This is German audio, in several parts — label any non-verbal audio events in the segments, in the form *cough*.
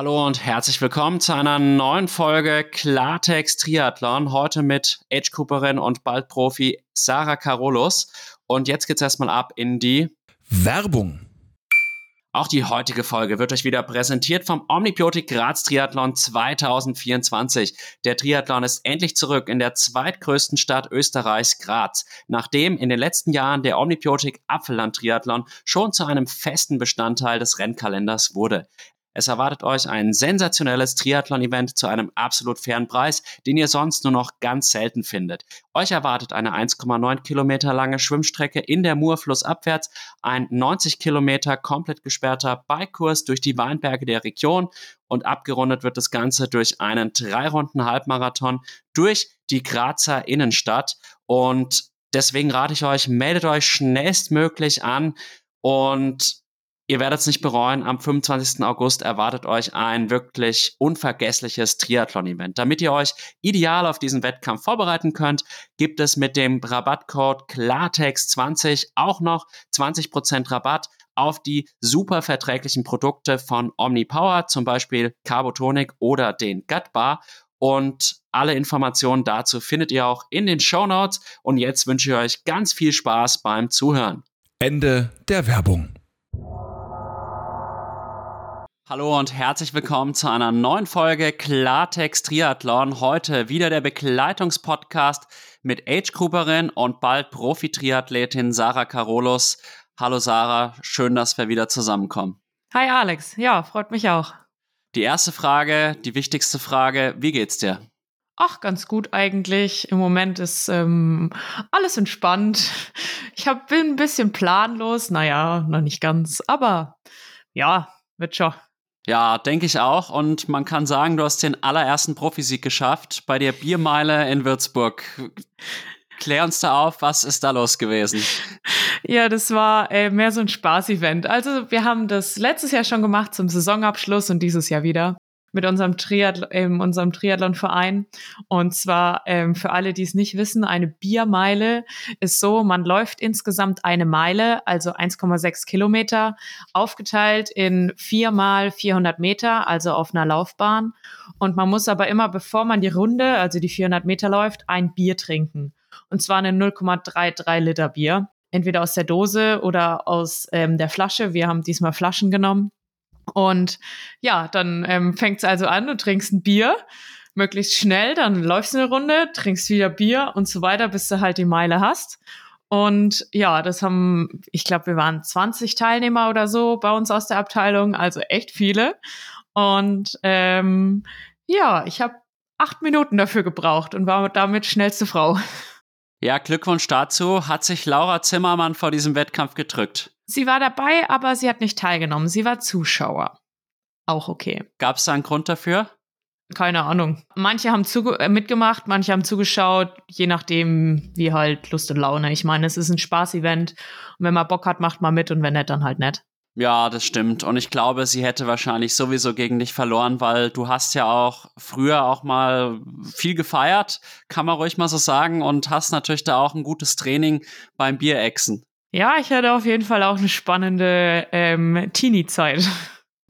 Hallo und herzlich willkommen zu einer neuen Folge Klartext Triathlon. Heute mit Age Cooperin und bald Profi Sarah Carolus. Und jetzt geht's erstmal ab in die Werbung. Auch die heutige Folge wird euch wieder präsentiert vom Omnibiotik Graz Triathlon 2024. Der Triathlon ist endlich zurück in der zweitgrößten Stadt Österreichs, Graz, nachdem in den letzten Jahren der Omnibiotik Apfelland Triathlon schon zu einem festen Bestandteil des Rennkalenders wurde. Es erwartet euch ein sensationelles Triathlon-Event zu einem absolut fairen Preis, den ihr sonst nur noch ganz selten findet. Euch erwartet eine 1,9 Kilometer lange Schwimmstrecke in der Mur flussabwärts, ein 90 Kilometer komplett gesperrter Bikekurs durch die Weinberge der Region und abgerundet wird das Ganze durch einen drei Runden Halbmarathon durch die Grazer Innenstadt und deswegen rate ich euch, meldet euch schnellstmöglich an und Ihr werdet es nicht bereuen. Am 25. August erwartet euch ein wirklich unvergessliches Triathlon-Event. Damit ihr euch ideal auf diesen Wettkampf vorbereiten könnt, gibt es mit dem Rabattcode Klartext20 auch noch 20% Rabatt auf die super verträglichen Produkte von OmniPower, zum Beispiel Carbotonic oder den Gut Bar. Und alle Informationen dazu findet ihr auch in den Show Notes. Und jetzt wünsche ich euch ganz viel Spaß beim Zuhören. Ende der Werbung. Hallo und herzlich willkommen zu einer neuen Folge Klartext Triathlon. Heute wieder der Begleitungspodcast mit Age-Grouperin und bald Profi-Triathletin Sarah Carolus. Hallo Sarah, schön, dass wir wieder zusammenkommen. Hi Alex, ja, freut mich auch. Die erste Frage, die wichtigste Frage, wie geht's dir? Ach, ganz gut eigentlich. Im Moment ist ähm, alles entspannt. Ich hab, bin ein bisschen planlos, naja, noch nicht ganz, aber ja, wird schon. Ja, denke ich auch. Und man kann sagen, du hast den allerersten Profisieg geschafft bei der Biermeile in Würzburg. Klär uns da auf, was ist da los gewesen? Ja, das war äh, mehr so ein Spaß-Event. Also wir haben das letztes Jahr schon gemacht zum Saisonabschluss und dieses Jahr wieder mit unserem Triathlon, ähm, unserem Triathlon-Verein. Und zwar ähm, für alle, die es nicht wissen, eine Biermeile ist so, man läuft insgesamt eine Meile, also 1,6 Kilometer, aufgeteilt in viermal 400 Meter, also auf einer Laufbahn. Und man muss aber immer, bevor man die Runde, also die 400 Meter läuft, ein Bier trinken. Und zwar eine 0,33 Liter Bier. Entweder aus der Dose oder aus ähm, der Flasche. Wir haben diesmal Flaschen genommen. Und ja, dann ähm, fängt es also an, du trinkst ein Bier, möglichst schnell, dann läufst du eine Runde, trinkst wieder Bier und so weiter, bis du halt die Meile hast. Und ja, das haben, ich glaube, wir waren 20 Teilnehmer oder so bei uns aus der Abteilung, also echt viele. Und ähm, ja, ich habe acht Minuten dafür gebraucht und war damit schnellste Frau. *laughs* Ja, Glückwunsch dazu. Hat sich Laura Zimmermann vor diesem Wettkampf gedrückt? Sie war dabei, aber sie hat nicht teilgenommen. Sie war Zuschauer. Auch okay. Gab es da einen Grund dafür? Keine Ahnung. Manche haben äh, mitgemacht, manche haben zugeschaut, je nachdem, wie halt Lust und Laune. Ich meine, es ist ein Spaß-Event. Und wenn man Bock hat, macht man mit und wenn nicht, dann halt nicht. Ja, das stimmt. Und ich glaube, sie hätte wahrscheinlich sowieso gegen dich verloren, weil du hast ja auch früher auch mal viel gefeiert, kann man ruhig mal so sagen, und hast natürlich da auch ein gutes Training beim Bierechsen. Ja, ich hatte auf jeden Fall auch eine spannende ähm, Teenie-Zeit.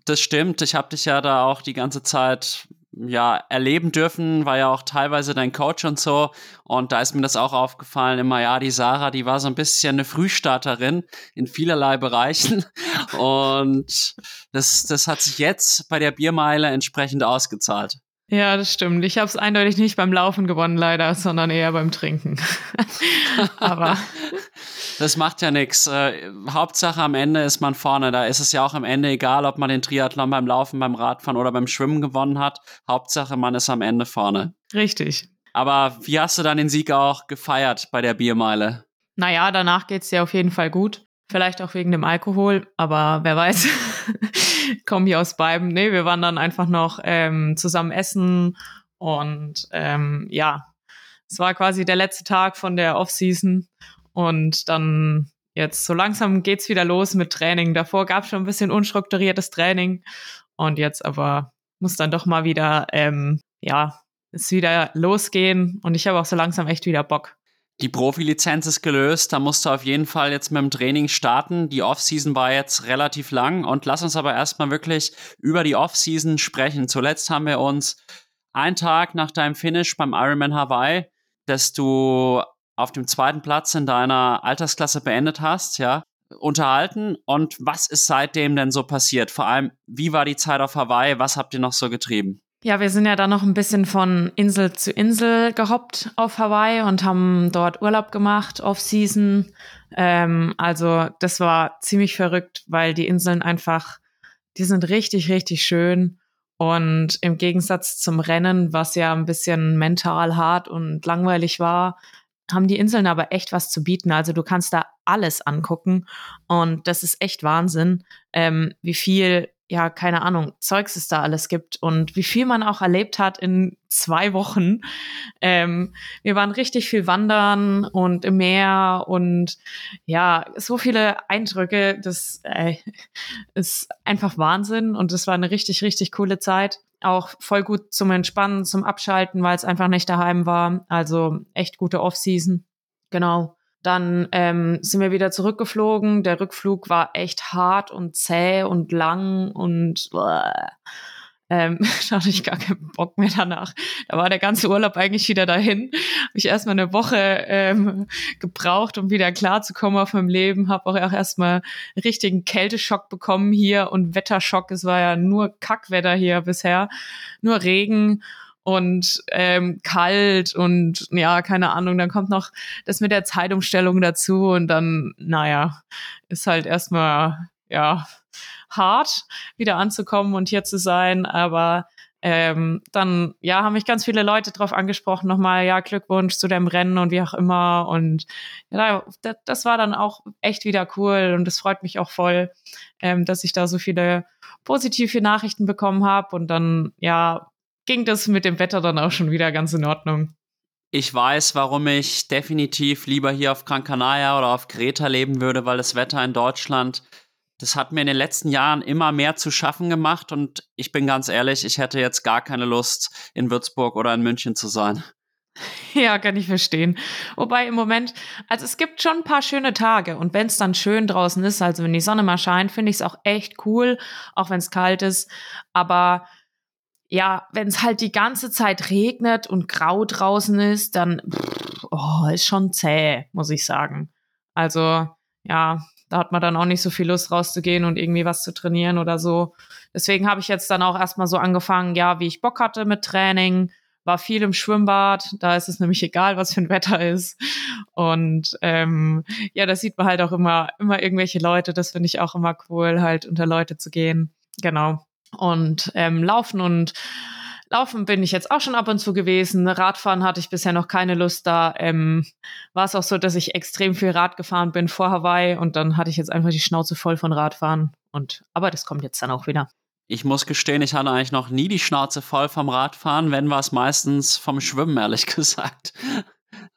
Das stimmt. Ich habe dich ja da auch die ganze Zeit ja erleben dürfen, war ja auch teilweise dein Coach und so. Und da ist mir das auch aufgefallen, immer, ja, die Sarah, die war so ein bisschen eine Frühstarterin in vielerlei Bereichen. *laughs* Und das, das hat sich jetzt bei der Biermeile entsprechend ausgezahlt. Ja, das stimmt. Ich habe es eindeutig nicht beim Laufen gewonnen, leider, sondern eher beim Trinken. *laughs* Aber das macht ja nichts. Äh, Hauptsache am Ende ist man vorne. Da ist es ja auch am Ende egal, ob man den Triathlon beim Laufen, beim Radfahren oder beim Schwimmen gewonnen hat. Hauptsache man ist am Ende vorne. Richtig. Aber wie hast du dann den Sieg auch gefeiert bei der Biermeile? Naja, danach geht's dir auf jeden Fall gut. Vielleicht auch wegen dem Alkohol, aber wer weiß. *laughs* Kommen hier aus beiden. Nee, wir waren dann einfach noch ähm, zusammen essen und ähm, ja, es war quasi der letzte Tag von der Off-Season und dann jetzt so langsam geht's wieder los mit Training. Davor gab es schon ein bisschen unstrukturiertes Training und jetzt aber muss dann doch mal wieder, ähm, ja, es wieder losgehen und ich habe auch so langsam echt wieder Bock. Die Profilizenz ist gelöst, da musst du auf jeden Fall jetzt mit dem Training starten. Die Offseason war jetzt relativ lang und lass uns aber erstmal wirklich über die Offseason sprechen. Zuletzt haben wir uns einen Tag nach deinem Finish beim Ironman Hawaii, dass du auf dem zweiten Platz in deiner Altersklasse beendet hast, ja, unterhalten. Und was ist seitdem denn so passiert? Vor allem, wie war die Zeit auf Hawaii? Was habt ihr noch so getrieben? Ja, wir sind ja dann noch ein bisschen von Insel zu Insel gehoppt auf Hawaii und haben dort Urlaub gemacht, Off-Season. Ähm, also das war ziemlich verrückt, weil die Inseln einfach, die sind richtig, richtig schön. Und im Gegensatz zum Rennen, was ja ein bisschen mental hart und langweilig war, haben die Inseln aber echt was zu bieten. Also du kannst da alles angucken und das ist echt Wahnsinn, ähm, wie viel ja, keine Ahnung, Zeugs es da alles gibt und wie viel man auch erlebt hat in zwei Wochen. Ähm, wir waren richtig viel wandern und im Meer und ja, so viele Eindrücke, das äh, ist einfach Wahnsinn und es war eine richtig, richtig coole Zeit. Auch voll gut zum Entspannen, zum Abschalten, weil es einfach nicht daheim war. Also echt gute Off-Season. Genau. Dann ähm, sind wir wieder zurückgeflogen. Der Rückflug war echt hart und zäh und lang und ähm, *laughs* da hatte ich gar keinen Bock mehr danach. Da war der ganze Urlaub eigentlich wieder dahin. Habe ich erstmal eine Woche ähm, gebraucht, um wieder klarzukommen auf meinem Leben. Habe auch erstmal richtigen Kälteschock bekommen hier und Wetterschock. Es war ja nur Kackwetter hier bisher, nur Regen und ähm, kalt und ja, keine Ahnung, dann kommt noch das mit der Zeitumstellung dazu und dann, naja, ist halt erstmal, ja, hart, wieder anzukommen und hier zu sein, aber ähm, dann, ja, haben mich ganz viele Leute drauf angesprochen, nochmal, ja, Glückwunsch zu dem Rennen und wie auch immer. Und ja, das, das war dann auch echt wieder cool und es freut mich auch voll, ähm, dass ich da so viele positive Nachrichten bekommen habe. Und dann, ja, ging das mit dem Wetter dann auch schon wieder ganz in Ordnung. Ich weiß, warum ich definitiv lieber hier auf Gran Canaria oder auf Kreta leben würde, weil das Wetter in Deutschland, das hat mir in den letzten Jahren immer mehr zu schaffen gemacht und ich bin ganz ehrlich, ich hätte jetzt gar keine Lust, in Würzburg oder in München zu sein. *laughs* Ja, kann ich verstehen. Wobei im Moment, also es gibt schon ein paar schöne Tage und wenn es dann schön draußen ist, also wenn die Sonne mal scheint, finde ich es auch echt cool, auch wenn es kalt ist. Aber ja, wenn es halt die ganze Zeit regnet und grau draußen ist, dann pff, oh, ist schon zäh, muss ich sagen. Also ja, da hat man dann auch nicht so viel Lust rauszugehen und irgendwie was zu trainieren oder so. Deswegen habe ich jetzt dann auch erstmal so angefangen, ja, wie ich Bock hatte mit Training, war viel im Schwimmbad, da ist es nämlich egal, was für ein Wetter ist. Und ähm, ja, da sieht man halt auch immer, immer irgendwelche Leute, das finde ich auch immer cool, halt unter Leute zu gehen. Genau. Und ähm, Laufen und Laufen bin ich jetzt auch schon ab und zu gewesen. Radfahren hatte ich bisher noch keine Lust. Da ähm, war es auch so, dass ich extrem viel Rad gefahren bin vor Hawaii und dann hatte ich jetzt einfach die Schnauze voll von Radfahren. Und aber das kommt jetzt dann auch wieder. Ich muss gestehen, ich hatte eigentlich noch nie die Schnauze voll vom Radfahren, wenn war es meistens vom Schwimmen, ehrlich *laughs* gesagt.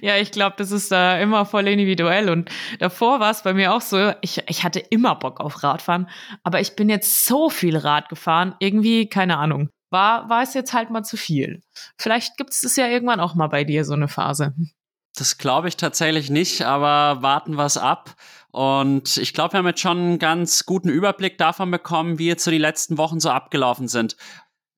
Ja, ich glaube, das ist da immer voll individuell. Und davor war es bei mir auch so, ich, ich hatte immer Bock auf Radfahren, aber ich bin jetzt so viel Rad gefahren, irgendwie, keine Ahnung. War, war es jetzt halt mal zu viel. Vielleicht gibt es das ja irgendwann auch mal bei dir, so eine Phase. Das glaube ich tatsächlich nicht, aber warten wir es ab. Und ich glaube, wir haben jetzt schon einen ganz guten Überblick davon bekommen, wie jetzt so die letzten Wochen so abgelaufen sind.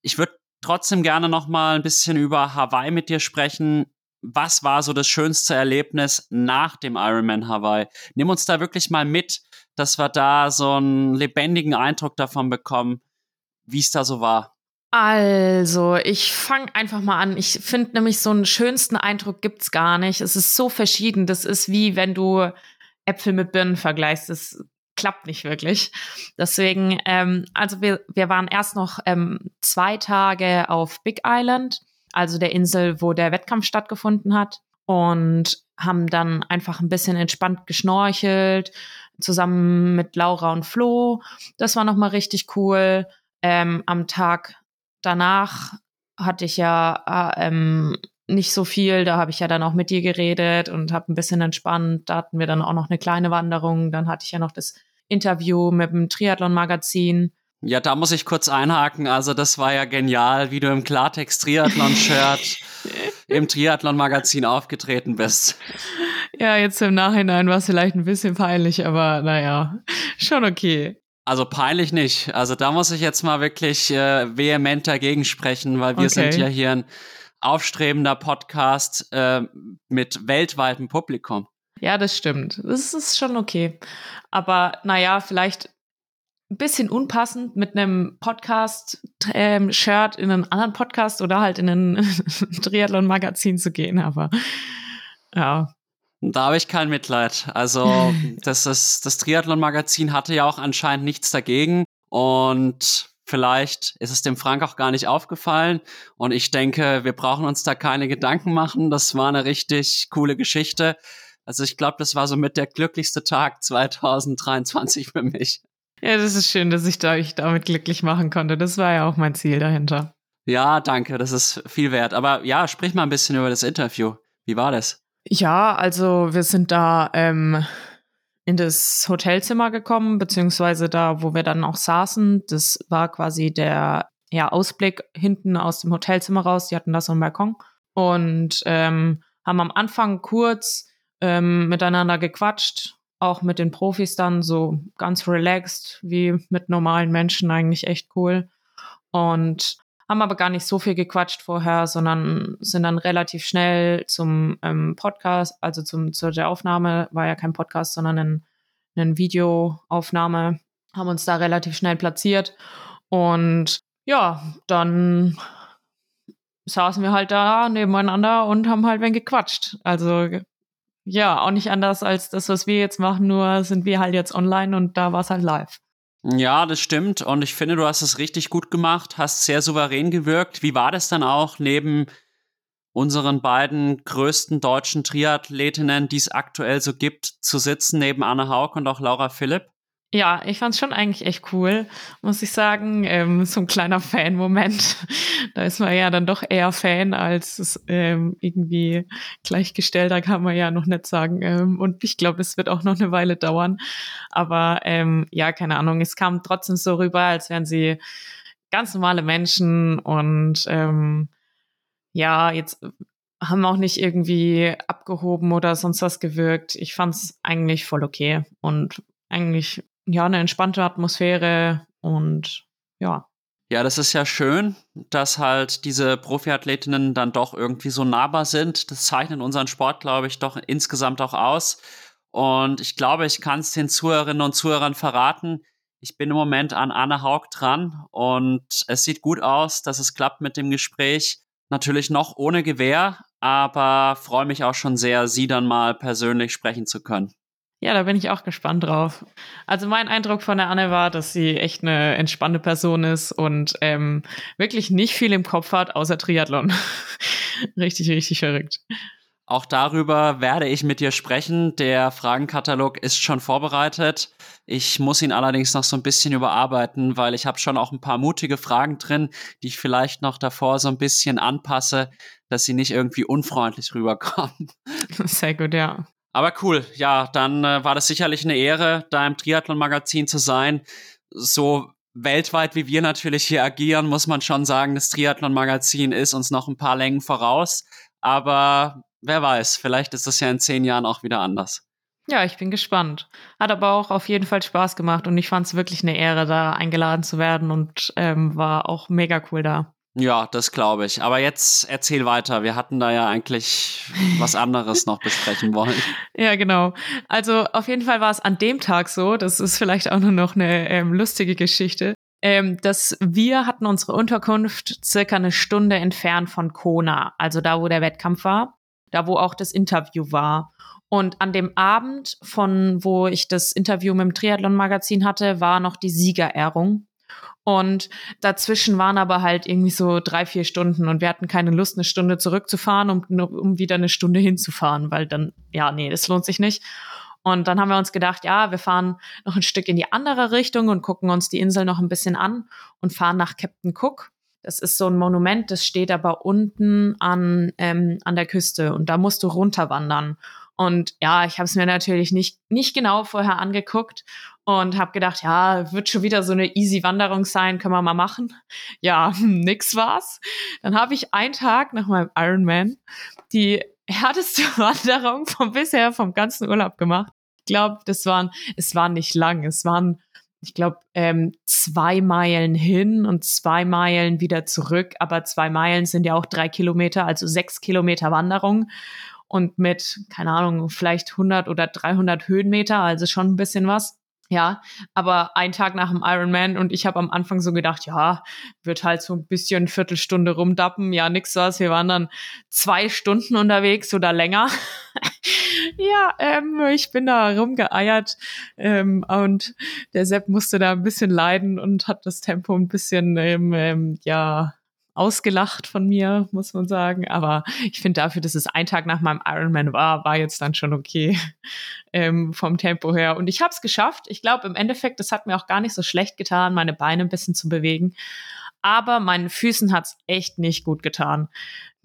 Ich würde trotzdem gerne noch mal ein bisschen über Hawaii mit dir sprechen was war so das schönste Erlebnis nach dem Ironman Hawaii? Nimm uns da wirklich mal mit, dass wir da so einen lebendigen Eindruck davon bekommen, wie es da so war. Also, ich fange einfach mal an. Ich finde nämlich so einen schönsten Eindruck gibt's gar nicht. Es ist so verschieden. Das ist wie wenn du Äpfel mit Birnen vergleichst. Das klappt nicht wirklich. Deswegen, ähm, also wir, wir waren erst noch ähm, zwei Tage auf Big Island also der Insel, wo der Wettkampf stattgefunden hat. Und haben dann einfach ein bisschen entspannt geschnorchelt, zusammen mit Laura und Flo. Das war nochmal richtig cool. Ähm, am Tag danach hatte ich ja äh, ähm, nicht so viel. Da habe ich ja dann auch mit dir geredet und habe ein bisschen entspannt. Da hatten wir dann auch noch eine kleine Wanderung. Dann hatte ich ja noch das Interview mit dem Triathlon-Magazin. Ja, da muss ich kurz einhaken. Also das war ja genial, wie du im Klartext Triathlon-Shirt *laughs* im Triathlon-Magazin aufgetreten bist. Ja, jetzt im Nachhinein war es vielleicht ein bisschen peinlich, aber naja, schon okay. Also peinlich nicht. Also da muss ich jetzt mal wirklich äh, vehement dagegen sprechen, weil wir okay. sind ja hier ein aufstrebender Podcast äh, mit weltweitem Publikum. Ja, das stimmt. Das ist schon okay. Aber naja, vielleicht ein bisschen unpassend mit einem Podcast-Shirt ähm, in einen anderen Podcast oder halt in ein *laughs* Triathlon-Magazin zu gehen. Aber ja, da habe ich kein Mitleid. Also, *laughs* das, ist, das Triathlon-Magazin hatte ja auch anscheinend nichts dagegen. Und vielleicht ist es dem Frank auch gar nicht aufgefallen. Und ich denke, wir brauchen uns da keine Gedanken machen. Das war eine richtig coole Geschichte. Also ich glaube, das war somit der glücklichste Tag *laughs* 2023 für mich. Ja, das ist schön, dass ich euch damit glücklich machen konnte. Das war ja auch mein Ziel dahinter. Ja, danke. Das ist viel wert. Aber ja, sprich mal ein bisschen über das Interview. Wie war das? Ja, also wir sind da ähm, in das Hotelzimmer gekommen, beziehungsweise da, wo wir dann auch saßen. Das war quasi der ja, Ausblick hinten aus dem Hotelzimmer raus. Die hatten da so einen Balkon und ähm, haben am Anfang kurz ähm, miteinander gequatscht, auch mit den Profis dann so ganz relaxed, wie mit normalen Menschen eigentlich echt cool. Und haben aber gar nicht so viel gequatscht vorher, sondern sind dann relativ schnell zum ähm, Podcast, also zum, zu der Aufnahme, war ja kein Podcast, sondern ein, eine Videoaufnahme, haben uns da relativ schnell platziert und ja, dann saßen wir halt da nebeneinander und haben halt wenn gequatscht. Also ja, auch nicht anders als das, was wir jetzt machen, nur sind wir halt jetzt online und da war es halt live. Ja, das stimmt. Und ich finde, du hast es richtig gut gemacht, hast sehr souverän gewirkt. Wie war das dann auch neben unseren beiden größten deutschen Triathletinnen, die es aktuell so gibt, zu sitzen, neben Anne Haug und auch Laura Philipp? Ja, ich fand es schon eigentlich echt cool, muss ich sagen. Ähm, so ein kleiner Fan-Moment. *laughs* da ist man ja dann doch eher Fan als ähm, irgendwie gleichgestellter, kann man ja noch nicht sagen. Ähm, und ich glaube, es wird auch noch eine Weile dauern. Aber ähm, ja, keine Ahnung, es kam trotzdem so rüber, als wären sie ganz normale Menschen und ähm, ja, jetzt haben auch nicht irgendwie abgehoben oder sonst was gewirkt. Ich fand es eigentlich voll okay und eigentlich ja, eine entspannte Atmosphäre und ja. Ja, das ist ja schön, dass halt diese Profiathletinnen dann doch irgendwie so nahbar sind. Das zeichnet unseren Sport, glaube ich, doch insgesamt auch aus. Und ich glaube, ich kann es den Zuhörerinnen und Zuhörern verraten. Ich bin im Moment an Anne Haug dran und es sieht gut aus, dass es klappt mit dem Gespräch. Natürlich noch ohne Gewehr, aber freue mich auch schon sehr, sie dann mal persönlich sprechen zu können. Ja, da bin ich auch gespannt drauf. Also mein Eindruck von der Anne war, dass sie echt eine entspannte Person ist und ähm, wirklich nicht viel im Kopf hat, außer Triathlon. *laughs* richtig, richtig verrückt. Auch darüber werde ich mit dir sprechen. Der Fragenkatalog ist schon vorbereitet. Ich muss ihn allerdings noch so ein bisschen überarbeiten, weil ich habe schon auch ein paar mutige Fragen drin, die ich vielleicht noch davor so ein bisschen anpasse, dass sie nicht irgendwie unfreundlich rüberkommen. *laughs* Sehr gut, ja. Aber cool, ja, dann äh, war das sicherlich eine Ehre, da im Triathlon-Magazin zu sein. So weltweit wie wir natürlich hier agieren, muss man schon sagen, das Triathlon-Magazin ist uns noch ein paar Längen voraus. Aber wer weiß, vielleicht ist das ja in zehn Jahren auch wieder anders. Ja, ich bin gespannt. Hat aber auch auf jeden Fall Spaß gemacht und ich fand es wirklich eine Ehre, da eingeladen zu werden und ähm, war auch mega cool da. Ja, das glaube ich. Aber jetzt erzähl weiter. Wir hatten da ja eigentlich was anderes noch besprechen wollen. *laughs* Ja, genau. Also auf jeden Fall war es an dem Tag so, das ist vielleicht auch nur noch eine ähm, lustige Geschichte, ähm, dass wir hatten unsere Unterkunft circa eine Stunde entfernt von Kona, also da, wo der Wettkampf war, da, wo auch das Interview war. Und an dem Abend, von wo ich das Interview mit dem Triathlon-Magazin hatte, war noch die Siegerehrung. Und dazwischen waren aber halt irgendwie so drei, vier Stunden und wir hatten keine Lust, eine Stunde zurückzufahren, um, um wieder eine Stunde hinzufahren, weil dann, ja, nee, das lohnt sich nicht. Und dann haben wir uns gedacht, ja, wir fahren noch ein Stück in die andere Richtung und gucken uns die Insel noch ein bisschen an und fahren nach Captain Cook. Das ist so ein Monument, das steht aber unten an, ähm, an der Küste und da musst du runterwandern. Und ja, ich habe es mir natürlich nicht, nicht genau vorher angeguckt und habe gedacht, ja, wird schon wieder so eine easy Wanderung sein, können wir mal machen. Ja, *laughs* nix war's. Dann habe ich einen Tag nach meinem Ironman die härteste *laughs* Wanderung vom bisher vom ganzen Urlaub gemacht. Ich glaube, das waren, es war nicht lang. Es waren, ich glaube, ähm, zwei Meilen hin und zwei Meilen wieder zurück. Aber zwei Meilen sind ja auch drei Kilometer, also sechs Kilometer Wanderung. Und mit, keine Ahnung, vielleicht 100 oder 300 Höhenmeter, also schon ein bisschen was. Ja, aber ein Tag nach dem Ironman und ich habe am Anfang so gedacht, ja, wird halt so ein bisschen Viertelstunde rumdappen, ja, nix was. Wir waren dann zwei Stunden unterwegs oder länger. *laughs* ja, ähm, ich bin da rumgeeiert ähm, und der Sepp musste da ein bisschen leiden und hat das Tempo ein bisschen, ähm, ähm, ja, ausgelacht von mir, muss man sagen. Aber ich finde dafür, dass es ein Tag nach meinem Ironman war, war jetzt dann schon okay *laughs* ähm, vom Tempo her. Und ich habe es geschafft. Ich glaube, im Endeffekt, das hat mir auch gar nicht so schlecht getan, meine Beine ein bisschen zu bewegen. Aber meinen Füßen hat's echt nicht gut getan.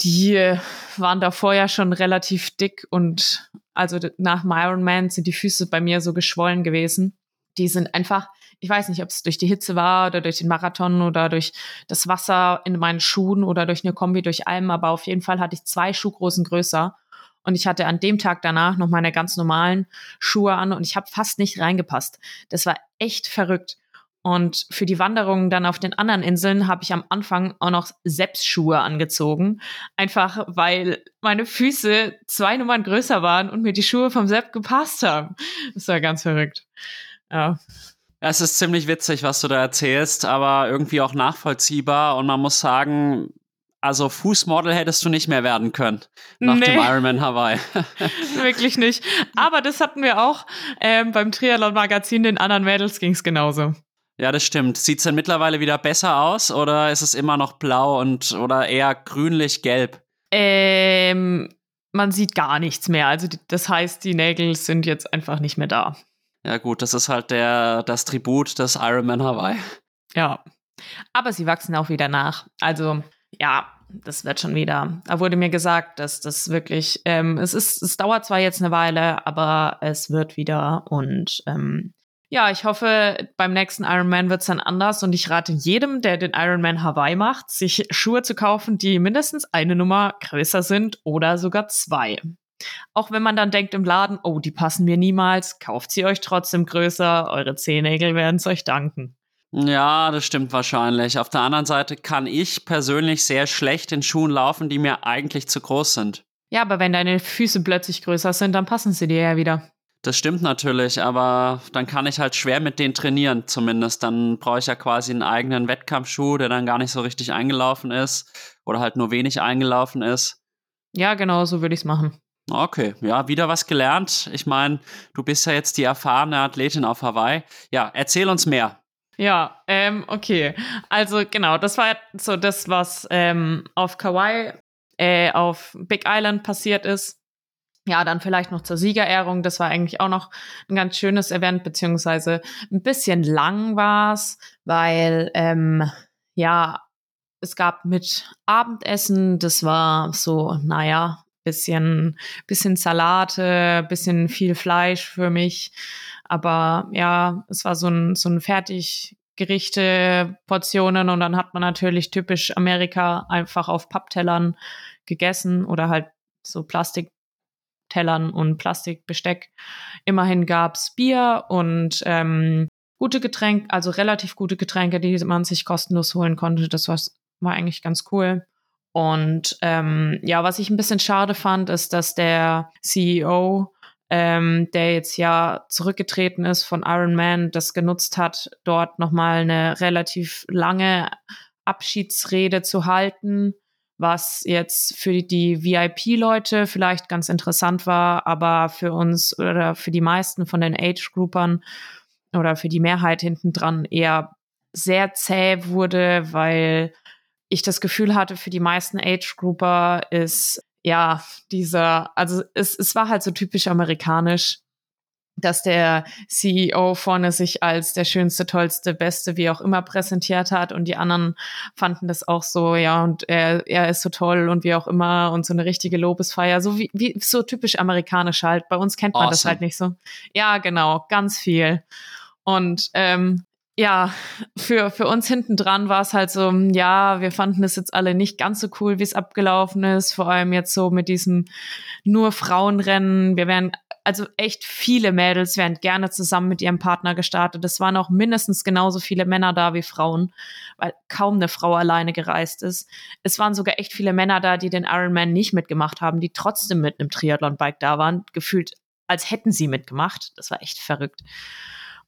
Die äh, waren davor ja schon relativ dick und also nach dem Ironman sind die Füße bei mir so geschwollen gewesen. Die sind einfach ich weiß nicht, ob es durch die Hitze war oder durch den Marathon oder durch das Wasser in meinen Schuhen oder durch eine Kombi durch allem, aber auf jeden Fall hatte ich zwei Schuhgroßen größer. Und ich hatte an dem Tag danach noch meine ganz normalen Schuhe an und ich habe fast nicht reingepasst. Das war echt verrückt. Und für die Wanderungen dann auf den anderen Inseln habe ich am Anfang auch noch Seps-Schuhe angezogen. Einfach weil meine Füße zwei Nummern größer waren und mir die Schuhe vom Sepp gepasst haben. Das war ganz verrückt. Ja. Es ist ziemlich witzig, was du da erzählst, aber irgendwie auch nachvollziehbar. Und man muss sagen, also Fußmodel hättest du nicht mehr werden können nach nee. dem Ironman Hawaii. *laughs* Wirklich nicht. Aber das hatten wir auch ähm, beim Triathlon-Magazin. Den anderen Mädels ging es genauso. Ja, das stimmt. Sieht es denn mittlerweile wieder besser aus oder ist es immer noch blau und oder eher grünlich-gelb? Ähm, man sieht gar nichts mehr. Also das heißt, die Nägel sind jetzt einfach nicht mehr da. Ja, gut, das ist halt der, das Tribut des Ironman Hawaii. Ja. Aber sie wachsen auch wieder nach. Also, ja, das wird schon wieder. Da wurde mir gesagt, dass das wirklich, ähm, es ist, es dauert zwar jetzt eine Weile, aber es wird wieder und ähm, ja, ich hoffe, beim nächsten Ironman wird es dann anders und ich rate jedem, der den Ironman Hawaii macht, sich Schuhe zu kaufen, die mindestens eine Nummer größer sind oder sogar zwei. Auch wenn man dann denkt im Laden, oh, die passen mir niemals, kauft sie euch trotzdem größer, eure Zehennägel werden es euch danken. Ja, das stimmt wahrscheinlich. Auf der anderen Seite kann ich persönlich sehr schlecht in Schuhen laufen, die mir eigentlich zu groß sind. Ja, aber wenn deine Füße plötzlich größer sind, dann passen sie dir ja wieder. Das stimmt natürlich, aber dann kann ich halt schwer mit denen trainieren, zumindest. Dann brauche ich ja quasi einen eigenen Wettkampfschuh, der dann gar nicht so richtig eingelaufen ist oder halt nur wenig eingelaufen ist. Ja, genau, so würde ich es machen. Okay, ja, wieder was gelernt. Ich meine, du bist ja jetzt die erfahrene Athletin auf Hawaii. Ja, erzähl uns mehr. Ja, ähm, okay. Also genau, das war so das, was ähm, auf Kauai, äh, auf Big Island passiert ist. Ja, dann vielleicht noch zur Siegerehrung. Das war eigentlich auch noch ein ganz schönes Event, beziehungsweise ein bisschen lang war es, weil ähm, ja, es gab mit Abendessen, das war so, naja, bisschen, bisschen Salate, bisschen viel Fleisch für mich. Aber ja, es war so ein, so ein Fertiggerichte, Portionen und dann hat man natürlich typisch Amerika einfach auf Papptellern gegessen oder halt so Plastiktellern und Plastikbesteck. Immerhin gab's Bier und ähm, gute Getränke, also relativ gute Getränke, die man sich kostenlos holen konnte. Das war, war eigentlich ganz cool. Und ähm, ja, was ich ein bisschen schade fand, ist, dass der CEO, ähm, der jetzt ja zurückgetreten ist von Iron Man, das genutzt hat, dort nochmal eine relativ lange Abschiedsrede zu halten, was jetzt für die VIP-Leute vielleicht ganz interessant war, aber für uns oder für die meisten von den Age-Groupern oder für die Mehrheit hinten dran eher sehr zäh wurde, weil ich das Gefühl hatte, für die meisten Age-Grouper ist ja dieser, also es, es war halt so typisch amerikanisch, dass der CEO vorne sich als der schönste, tollste, beste, wie auch immer präsentiert hat und die anderen fanden das auch so, ja, und er, er ist so toll und wie auch immer und so eine richtige Lobesfeier, so wie, wie so typisch amerikanisch halt. Bei uns kennt man awesome. das halt nicht so. Ja, genau, ganz viel. Und ähm, ja, für, für uns hinten dran war es halt so, ja, wir fanden es jetzt alle nicht ganz so cool, wie es abgelaufen ist. Vor allem jetzt so mit diesem nur Frauenrennen. Wir wären, also echt viele Mädels wären gerne zusammen mit ihrem Partner gestartet. Es waren auch mindestens genauso viele Männer da wie Frauen, weil kaum eine Frau alleine gereist ist. Es waren sogar echt viele Männer da, die den Ironman nicht mitgemacht haben, die trotzdem mit einem Triathlon-Bike da waren, gefühlt als hätten sie mitgemacht. Das war echt verrückt.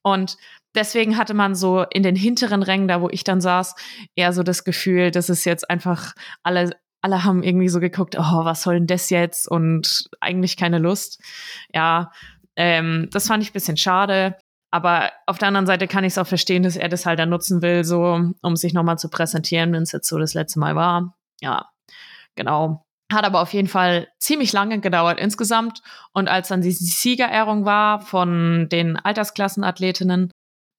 Und deswegen hatte man so in den hinteren Rängen, da wo ich dann saß, eher so das Gefühl, dass es jetzt einfach alle alle haben irgendwie so geguckt, oh, was soll denn das jetzt? Und eigentlich keine Lust. Ja, ähm, das fand ich ein bisschen schade. Aber auf der anderen Seite kann ich es auch verstehen, dass er das halt dann nutzen will, so um sich nochmal zu präsentieren, wenn es jetzt so das letzte Mal war. Ja, genau. Hat aber auf jeden Fall ziemlich lange gedauert insgesamt. Und als dann die Siegerehrung war von den Altersklassenathletinnen,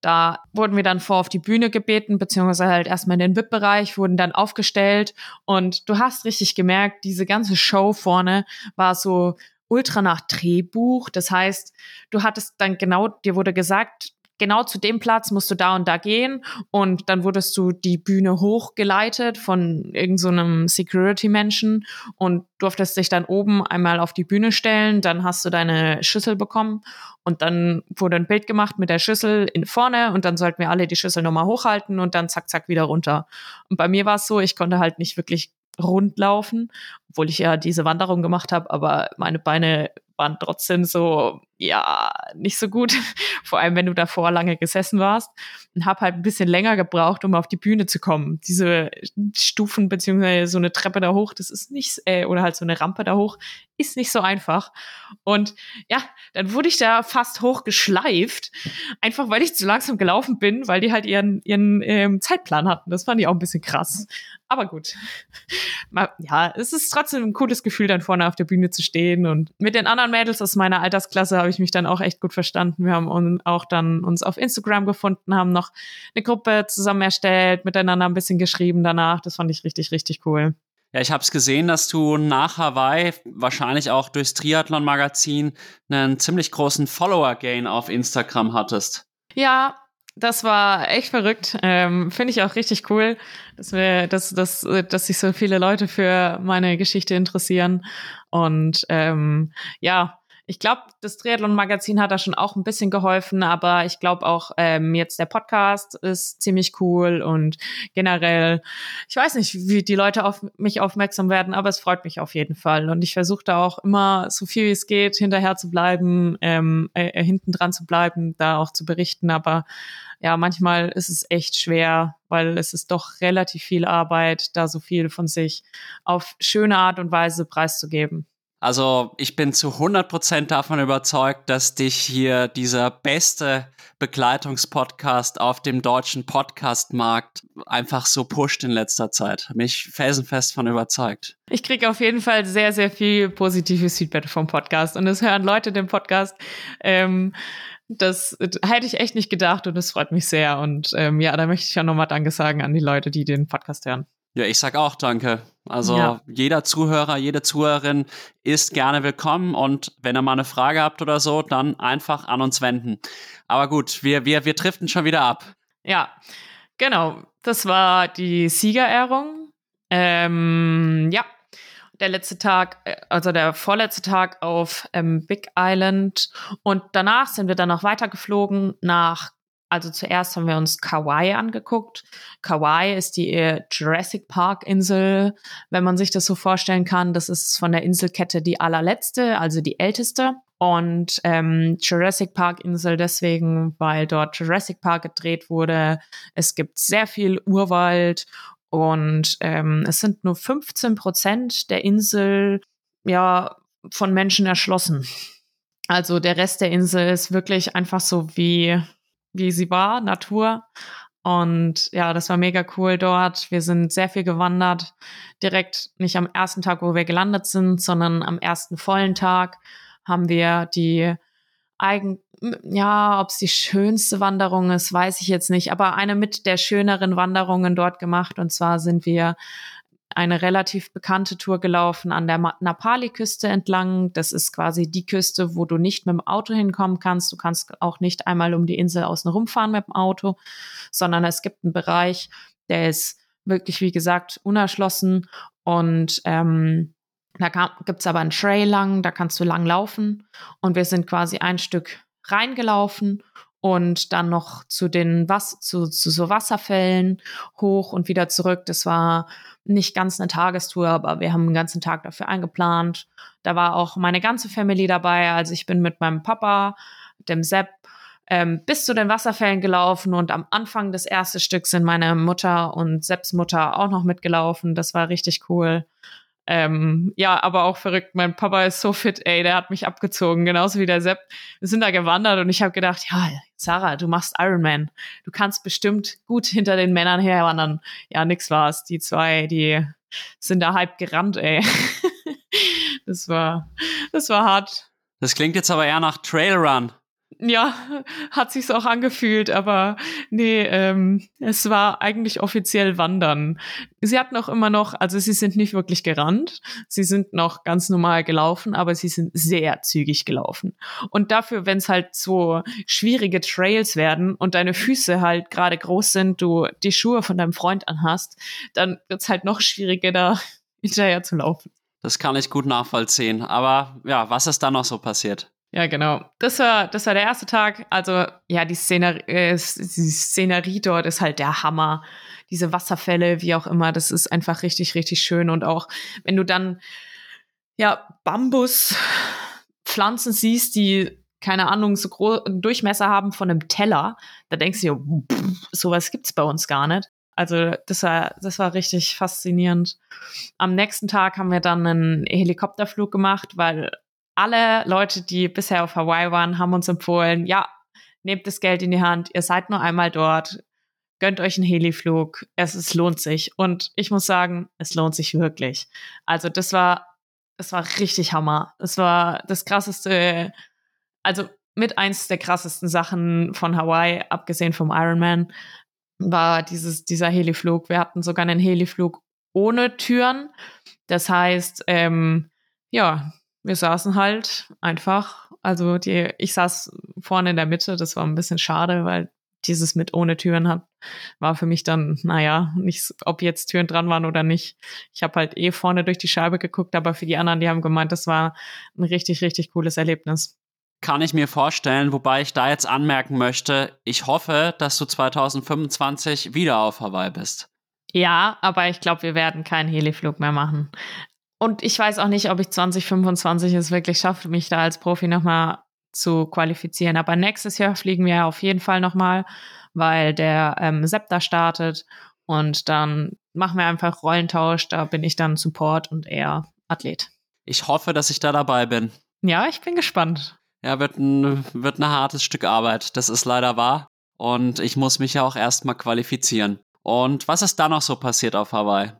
da wurden wir dann vor auf die Bühne gebeten, beziehungsweise halt erstmal in den VIP-Bereich, wurden dann aufgestellt. Und du hast richtig gemerkt, diese ganze Show vorne war so ultra nach Drehbuch. Das heißt, du hattest dann genau, dir wurde gesagt, genau zu dem Platz musst du da und da gehen und dann wurdest du die Bühne hochgeleitet von irgendeinem so Security-Menschen und durftest dich dann oben einmal auf die Bühne stellen, dann hast du deine Schüssel bekommen und dann wurde ein Bild gemacht mit der Schüssel in vorne und dann sollten wir alle die Schüssel nochmal hochhalten und dann zack, zack wieder runter. Und bei mir war es so, ich konnte halt nicht wirklich rund laufen, obwohl ich ja diese Wanderung gemacht habe, aber meine Beine waren trotzdem so, ja, nicht so gut. *laughs* Vor allem, wenn du davor lange gesessen warst. Und habe halt ein bisschen länger gebraucht, um auf die Bühne zu kommen. Diese Stufen beziehungsweise so eine Treppe da hoch, das ist nicht, äh, oder halt so eine Rampe da hoch, ist nicht so einfach. Und ja, dann wurde ich da fast hochgeschleift, einfach weil ich zu langsam gelaufen bin, weil die halt ihren, ihren ähm, Zeitplan hatten. Das fand ich auch ein bisschen krass. Aber gut. *laughs* ja, es ist trotzdem ein cooles Gefühl, dann vorne auf der Bühne zu stehen. Und mit den anderen Mädels aus meiner Altersklasse habe ich mich dann auch echt gut verstanden. Wir haben auch dann uns auf Instagram gefunden, haben noch eine Gruppe zusammen erstellt, miteinander ein bisschen geschrieben danach. Das fand ich richtig, richtig cool. Ja, ich habe es gesehen, dass du nach Hawaii wahrscheinlich auch durchs Triathlon-Magazin einen ziemlich großen Follower-Gain auf Instagram hattest. Ja, das war echt verrückt. Ähm, Finde ich auch richtig cool, dass wir, dass, dass, dass sich so viele Leute für meine Geschichte interessieren. Und ähm, ja, ich glaube, das Triathlon-Magazin hat da schon auch ein bisschen geholfen, aber ich glaube auch ähm, jetzt der Podcast ist ziemlich cool und generell, ich weiß nicht, wie die Leute auf mich aufmerksam werden, aber es freut mich auf jeden Fall. Und ich versuche da auch immer so viel wie es geht hinterher zu bleiben, ähm, äh, äh, hinten dran zu bleiben, da auch zu berichten. Aber ja, manchmal ist es echt schwer, weil es ist doch relativ viel Arbeit, da so viel von sich auf schöne Art und Weise preiszugeben. Also ich bin zu 100% davon überzeugt, dass dich hier dieser beste Begleitungspodcast auf dem deutschen Podcastmarkt einfach so pusht in letzter Zeit. Mich felsenfest von überzeugt. Ich kriege auf jeden Fall sehr, sehr viel positives Feedback vom Podcast und es hören Leute den Podcast. Ähm, das hätte ich echt nicht gedacht und es freut mich sehr. Und ähm, ja, da möchte ich ja nochmal Danke sagen an die Leute, die den Podcast hören. Ja, ich sag auch danke. Also ja. jeder Zuhörer, jede Zuhörerin ist gerne willkommen und wenn ihr mal eine Frage habt oder so, dann einfach an uns wenden. Aber gut, wir, wir, wir driften schon wieder ab. Ja, genau. Das war die Siegerehrung. Ähm, ja, der letzte Tag, äh, also der vorletzte Tag auf ähm, Big Island. Und danach sind wir dann noch weitergeflogen nach also zuerst haben wir uns Kauai angeguckt. Kauai ist die äh, Jurassic Park Insel, wenn man sich das so vorstellen kann. Das ist von der Inselkette die allerletzte, also die älteste. Und ähm, Jurassic Park Insel deswegen, weil dort Jurassic Park gedreht wurde. Es gibt sehr viel Urwald und ähm, es sind nur 15 Prozent der Insel ja von Menschen erschlossen. Also der Rest der Insel ist wirklich einfach so wie wie sie war, Natur. Und ja, das war mega cool dort. Wir sind sehr viel gewandert. Direkt nicht am ersten Tag, wo wir gelandet sind, sondern am ersten vollen Tag haben wir die eigen, ja, ob es die schönste Wanderung ist, weiß ich jetzt nicht, aber eine mit der schöneren Wanderungen dort gemacht. Und zwar sind wir eine relativ bekannte Tour gelaufen an der Napali-Küste entlang. Das ist quasi die Küste, wo du nicht mit dem Auto hinkommen kannst. Du kannst auch nicht einmal um die Insel außen rumfahren mit dem Auto, sondern es gibt einen Bereich, der ist wirklich, wie gesagt, unerschlossen und ähm, da gibt es aber einen Trail lang, da kannst du lang laufen und wir sind quasi ein Stück reingelaufen und dann noch zu den Was zu, zu so Wasserfällen hoch und wieder zurück. Das war nicht ganz eine Tagestour, aber wir haben einen ganzen Tag dafür eingeplant. Da war auch meine ganze Family dabei. Also ich bin mit meinem Papa, dem Sepp, ähm, bis zu den Wasserfällen gelaufen und am Anfang des ersten Stücks sind meine Mutter und Sepps Mutter auch noch mitgelaufen. Das war richtig cool. Ähm, ja, aber auch verrückt. Mein Papa ist so fit, ey, der hat mich abgezogen, genauso wie der Sepp. Wir sind da gewandert und ich habe gedacht, ja, Sarah, du machst Ironman. Du kannst bestimmt gut hinter den Männern herwandern. Ja, nix war's. Die zwei, die sind da halb gerannt, ey. *laughs* das war, das war hart. Das klingt jetzt aber eher nach Trailrun ja, *laughs* hat sich's auch angefühlt, aber nee, ähm, es war eigentlich offiziell Wandern. Sie hatten auch immer noch, also sie sind nicht wirklich gerannt, sie sind noch ganz normal gelaufen, aber sie sind sehr zügig gelaufen. Und dafür, wenn es halt so schwierige Trails werden und deine Füße halt gerade groß sind, du die Schuhe von deinem Freund anhast, dann wird's halt noch schwieriger, da *laughs* hinterher zu laufen. Das kann ich gut nachvollziehen. Aber ja, was ist da noch so passiert? Ja, genau. Das war, das war der erste Tag. Also, ja, die, Szenerie, äh, die Szenerie dort ist halt der Hammer. Diese Wasserfälle, wie auch immer, das ist einfach richtig, richtig schön. Und auch, wenn du dann, ja, Bambuspflanzen siehst, die, keine Ahnung, so großen Durchmesser haben von einem Teller, da denkst du dir, pff, sowas gibt's bei uns gar nicht. Also das war, das war richtig faszinierend. Am nächsten Tag haben wir dann einen Helikopterflug gemacht, weil alle Leute, die bisher auf Hawaii waren, haben uns empfohlen, ja, nehmt das Geld in die Hand, ihr seid nur einmal dort, gönnt euch einen Heliflug, es, es lohnt sich. Und ich muss sagen, es lohnt sich wirklich. Also das war, das war richtig Hammer. Das war das krasseste, also mit eins der krassesten Sachen von Hawaii, abgesehen vom Ironman, war dieses, dieser Heliflug. Wir hatten sogar einen Heliflug ohne Türen. Das heißt, ähm, ja, wir saßen halt einfach, also die, ich saß vorne in der Mitte, das war ein bisschen schade, weil dieses mit ohne Türen hat, war für mich dann, naja, nicht, ob jetzt Türen dran waren oder nicht. Ich habe halt eh vorne durch die Scheibe geguckt, aber für die anderen, die haben gemeint, das war ein richtig, richtig cooles Erlebnis. Kann ich mir vorstellen, wobei ich da jetzt anmerken möchte, ich hoffe, dass du 2025 wieder auf Hawaii bist. Ja, aber ich glaube, wir werden keinen Heliflug mehr machen. Und ich weiß auch nicht, ob ich 2025 es wirklich schaffe, mich da als Profi nochmal zu qualifizieren. Aber nächstes Jahr fliegen wir auf jeden Fall nochmal, weil der ähm, Septa startet. Und dann machen wir einfach Rollentausch. Da bin ich dann Support und er Athlet. Ich hoffe, dass ich da dabei bin. Ja, ich bin gespannt. Ja, wird ein, wird ein hartes Stück Arbeit. Das ist leider wahr. Und ich muss mich ja auch erstmal qualifizieren. Und was ist da noch so passiert auf Hawaii?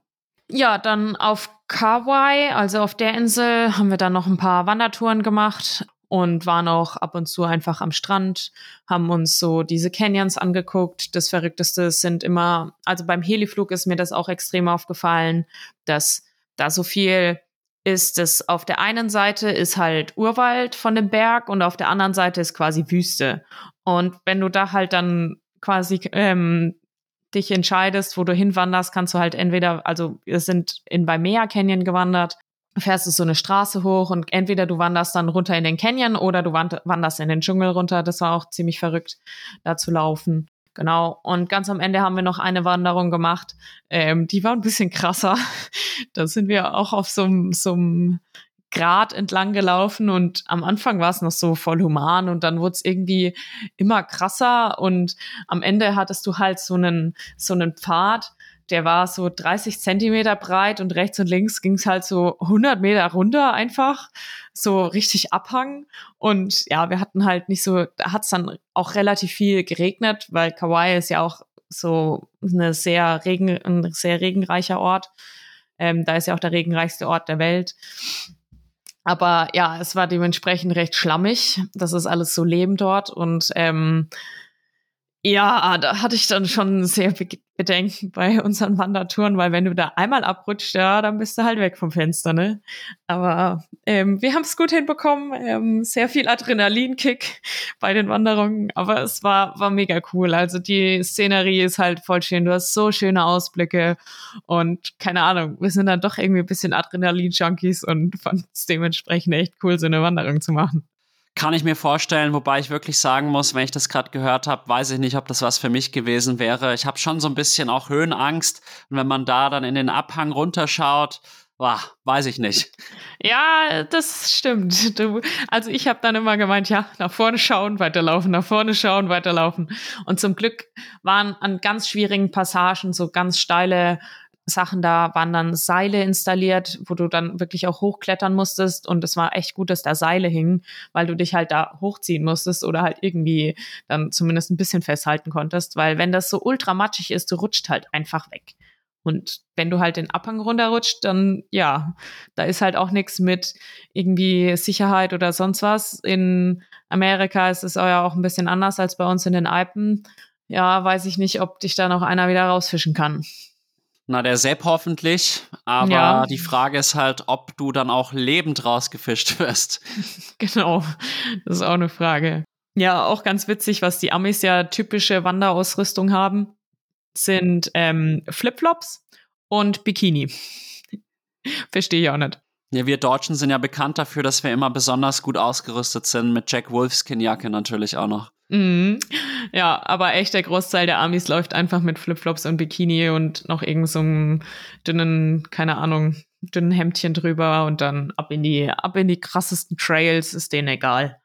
Ja, dann auf Kauai, also auf der Insel, haben wir dann noch ein paar Wandertouren gemacht und waren auch ab und zu einfach am Strand, haben uns so diese Canyons angeguckt. Das Verrückteste sind immer, also beim Heliflug ist mir das auch extrem aufgefallen, dass da so viel ist, dass auf der einen Seite ist halt Urwald von dem Berg und auf der anderen Seite ist quasi Wüste. Und wenn du da halt dann quasi ähm, dich entscheidest, wo du hinwanderst, kannst du halt entweder, also wir sind in Waimea Canyon gewandert, fährst du so eine Straße hoch und entweder du wanderst dann runter in den Canyon oder du wanderst in den Dschungel runter. Das war auch ziemlich verrückt, da zu laufen. Genau. Und ganz am Ende haben wir noch eine Wanderung gemacht. Ähm, die war ein bisschen krasser. *laughs* da sind wir auch auf so einem Grat entlang gelaufen und am Anfang war es noch so voll human und dann wurde es irgendwie immer krasser und am Ende hattest du halt so einen, so einen Pfad, der war so 30 Zentimeter breit und rechts und links ging es halt so 100 Meter runter einfach, so richtig Abhang und ja, wir hatten halt nicht so, da hat es dann auch relativ viel geregnet, weil Kauai ist ja auch so eine sehr regen, ein sehr regenreicher Ort. Ähm, da ist ja auch der regenreichste Ort der Welt. Aber ja, es war dementsprechend recht schlammig. Das ist alles so Leben dort. Und ähm, Ja, da hatte ich dann schon sehr Bedenken bei unseren Wandertouren, weil wenn du da einmal abrutscht, ja, dann bist du halt weg vom Fenster, ne? Aber ähm, wir haben es gut hinbekommen, ähm, sehr viel Adrenalinkick bei den Wanderungen, aber es war war mega cool. Also die Szenerie ist halt voll schön. Du hast so schöne Ausblicke und keine Ahnung, wir sind dann doch irgendwie ein bisschen Adrenalin-Junkies und fanden es dementsprechend echt cool, so eine Wanderung zu machen. Kann ich mir vorstellen, wobei ich wirklich sagen muss, wenn ich das gerade gehört habe, weiß ich nicht, ob das was für mich gewesen wäre. Ich habe schon so ein bisschen auch Höhenangst. Und wenn man da dann in den Abhang runterschaut, boah, weiß ich nicht. Ja, das stimmt. Du, also ich habe dann immer gemeint, ja, nach vorne schauen, weiterlaufen, nach vorne schauen, weiterlaufen. Und zum Glück waren an ganz schwierigen Passagen so ganz steile Sachen da waren dann Seile installiert, wo du dann wirklich auch hochklettern musstest und es war echt gut, dass da Seile hingen, weil du dich halt da hochziehen musstest oder halt irgendwie dann zumindest ein bisschen festhalten konntest, weil wenn das so ultramatschig ist, du rutscht halt einfach weg. Und wenn du halt den Abhang runterrutscht, dann ja, da ist halt auch nichts mit irgendwie Sicherheit oder sonst was. In Amerika ist es ja auch ein bisschen anders als bei uns in den Alpen. Ja, weiß ich nicht, ob dich da noch einer wieder rausfischen kann. Na, der Sepp hoffentlich. Aber ja. die Frage ist halt, ob du dann auch lebend rausgefischt *laughs* wirst. *laughs* Genau, das ist auch eine Frage. Ja, auch ganz witzig, was die Amis ja typische Wanderausrüstung haben, sind ähm, Flipflops und Bikini. *laughs* Verstehe ich auch nicht. Ja, wir Deutschen sind ja bekannt dafür, dass wir immer besonders gut ausgerüstet sind, mit Jack Wolfskin-Jacke natürlich auch noch. Mhm. Ja, aber echt der Großteil der Amis läuft einfach mit Flipflops und Bikini und noch irgend so einem dünnen, keine Ahnung, dünnen Hemdchen drüber und dann ab in die, ab in die krassesten Trails, ist denen egal.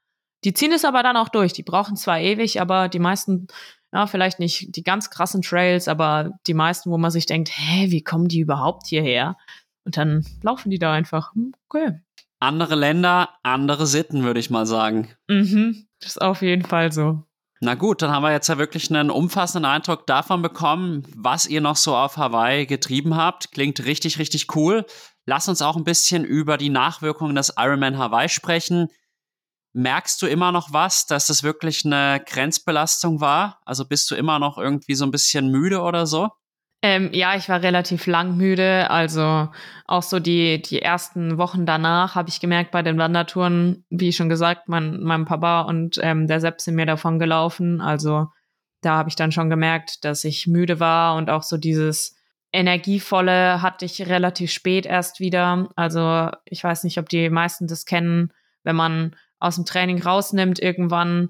Die ziehen es aber dann auch durch. Die brauchen zwar ewig, aber die meisten, ja, vielleicht nicht die ganz krassen Trails, aber die meisten, wo man sich denkt, hä, wie kommen die überhaupt hierher? Und dann laufen die da einfach. Hm, okay. Andere Länder, andere Sitten, würde ich mal sagen. Mhm. Das ist auf jeden Fall so. Na gut, dann haben wir jetzt ja wirklich einen umfassenden Eindruck davon bekommen, was ihr noch so auf Hawaii getrieben habt. Klingt richtig, richtig cool. Lass uns auch ein bisschen über die Nachwirkungen des Ironman Hawaii sprechen. Merkst du immer noch was, dass das wirklich eine Grenzbelastung war? Also bist du immer noch irgendwie so ein bisschen müde oder so? Ähm, ja, ich war relativ lang müde. Also auch so die, die ersten Wochen danach habe ich gemerkt bei den Wandertouren, wie schon gesagt, mein, mein Papa und ähm, der Sepp sind mir davon gelaufen. Also da habe ich dann schon gemerkt, dass ich müde war und auch so dieses Energievolle hatte ich relativ spät erst wieder. Also ich weiß nicht, ob die meisten das kennen, wenn man aus dem Training rausnimmt, irgendwann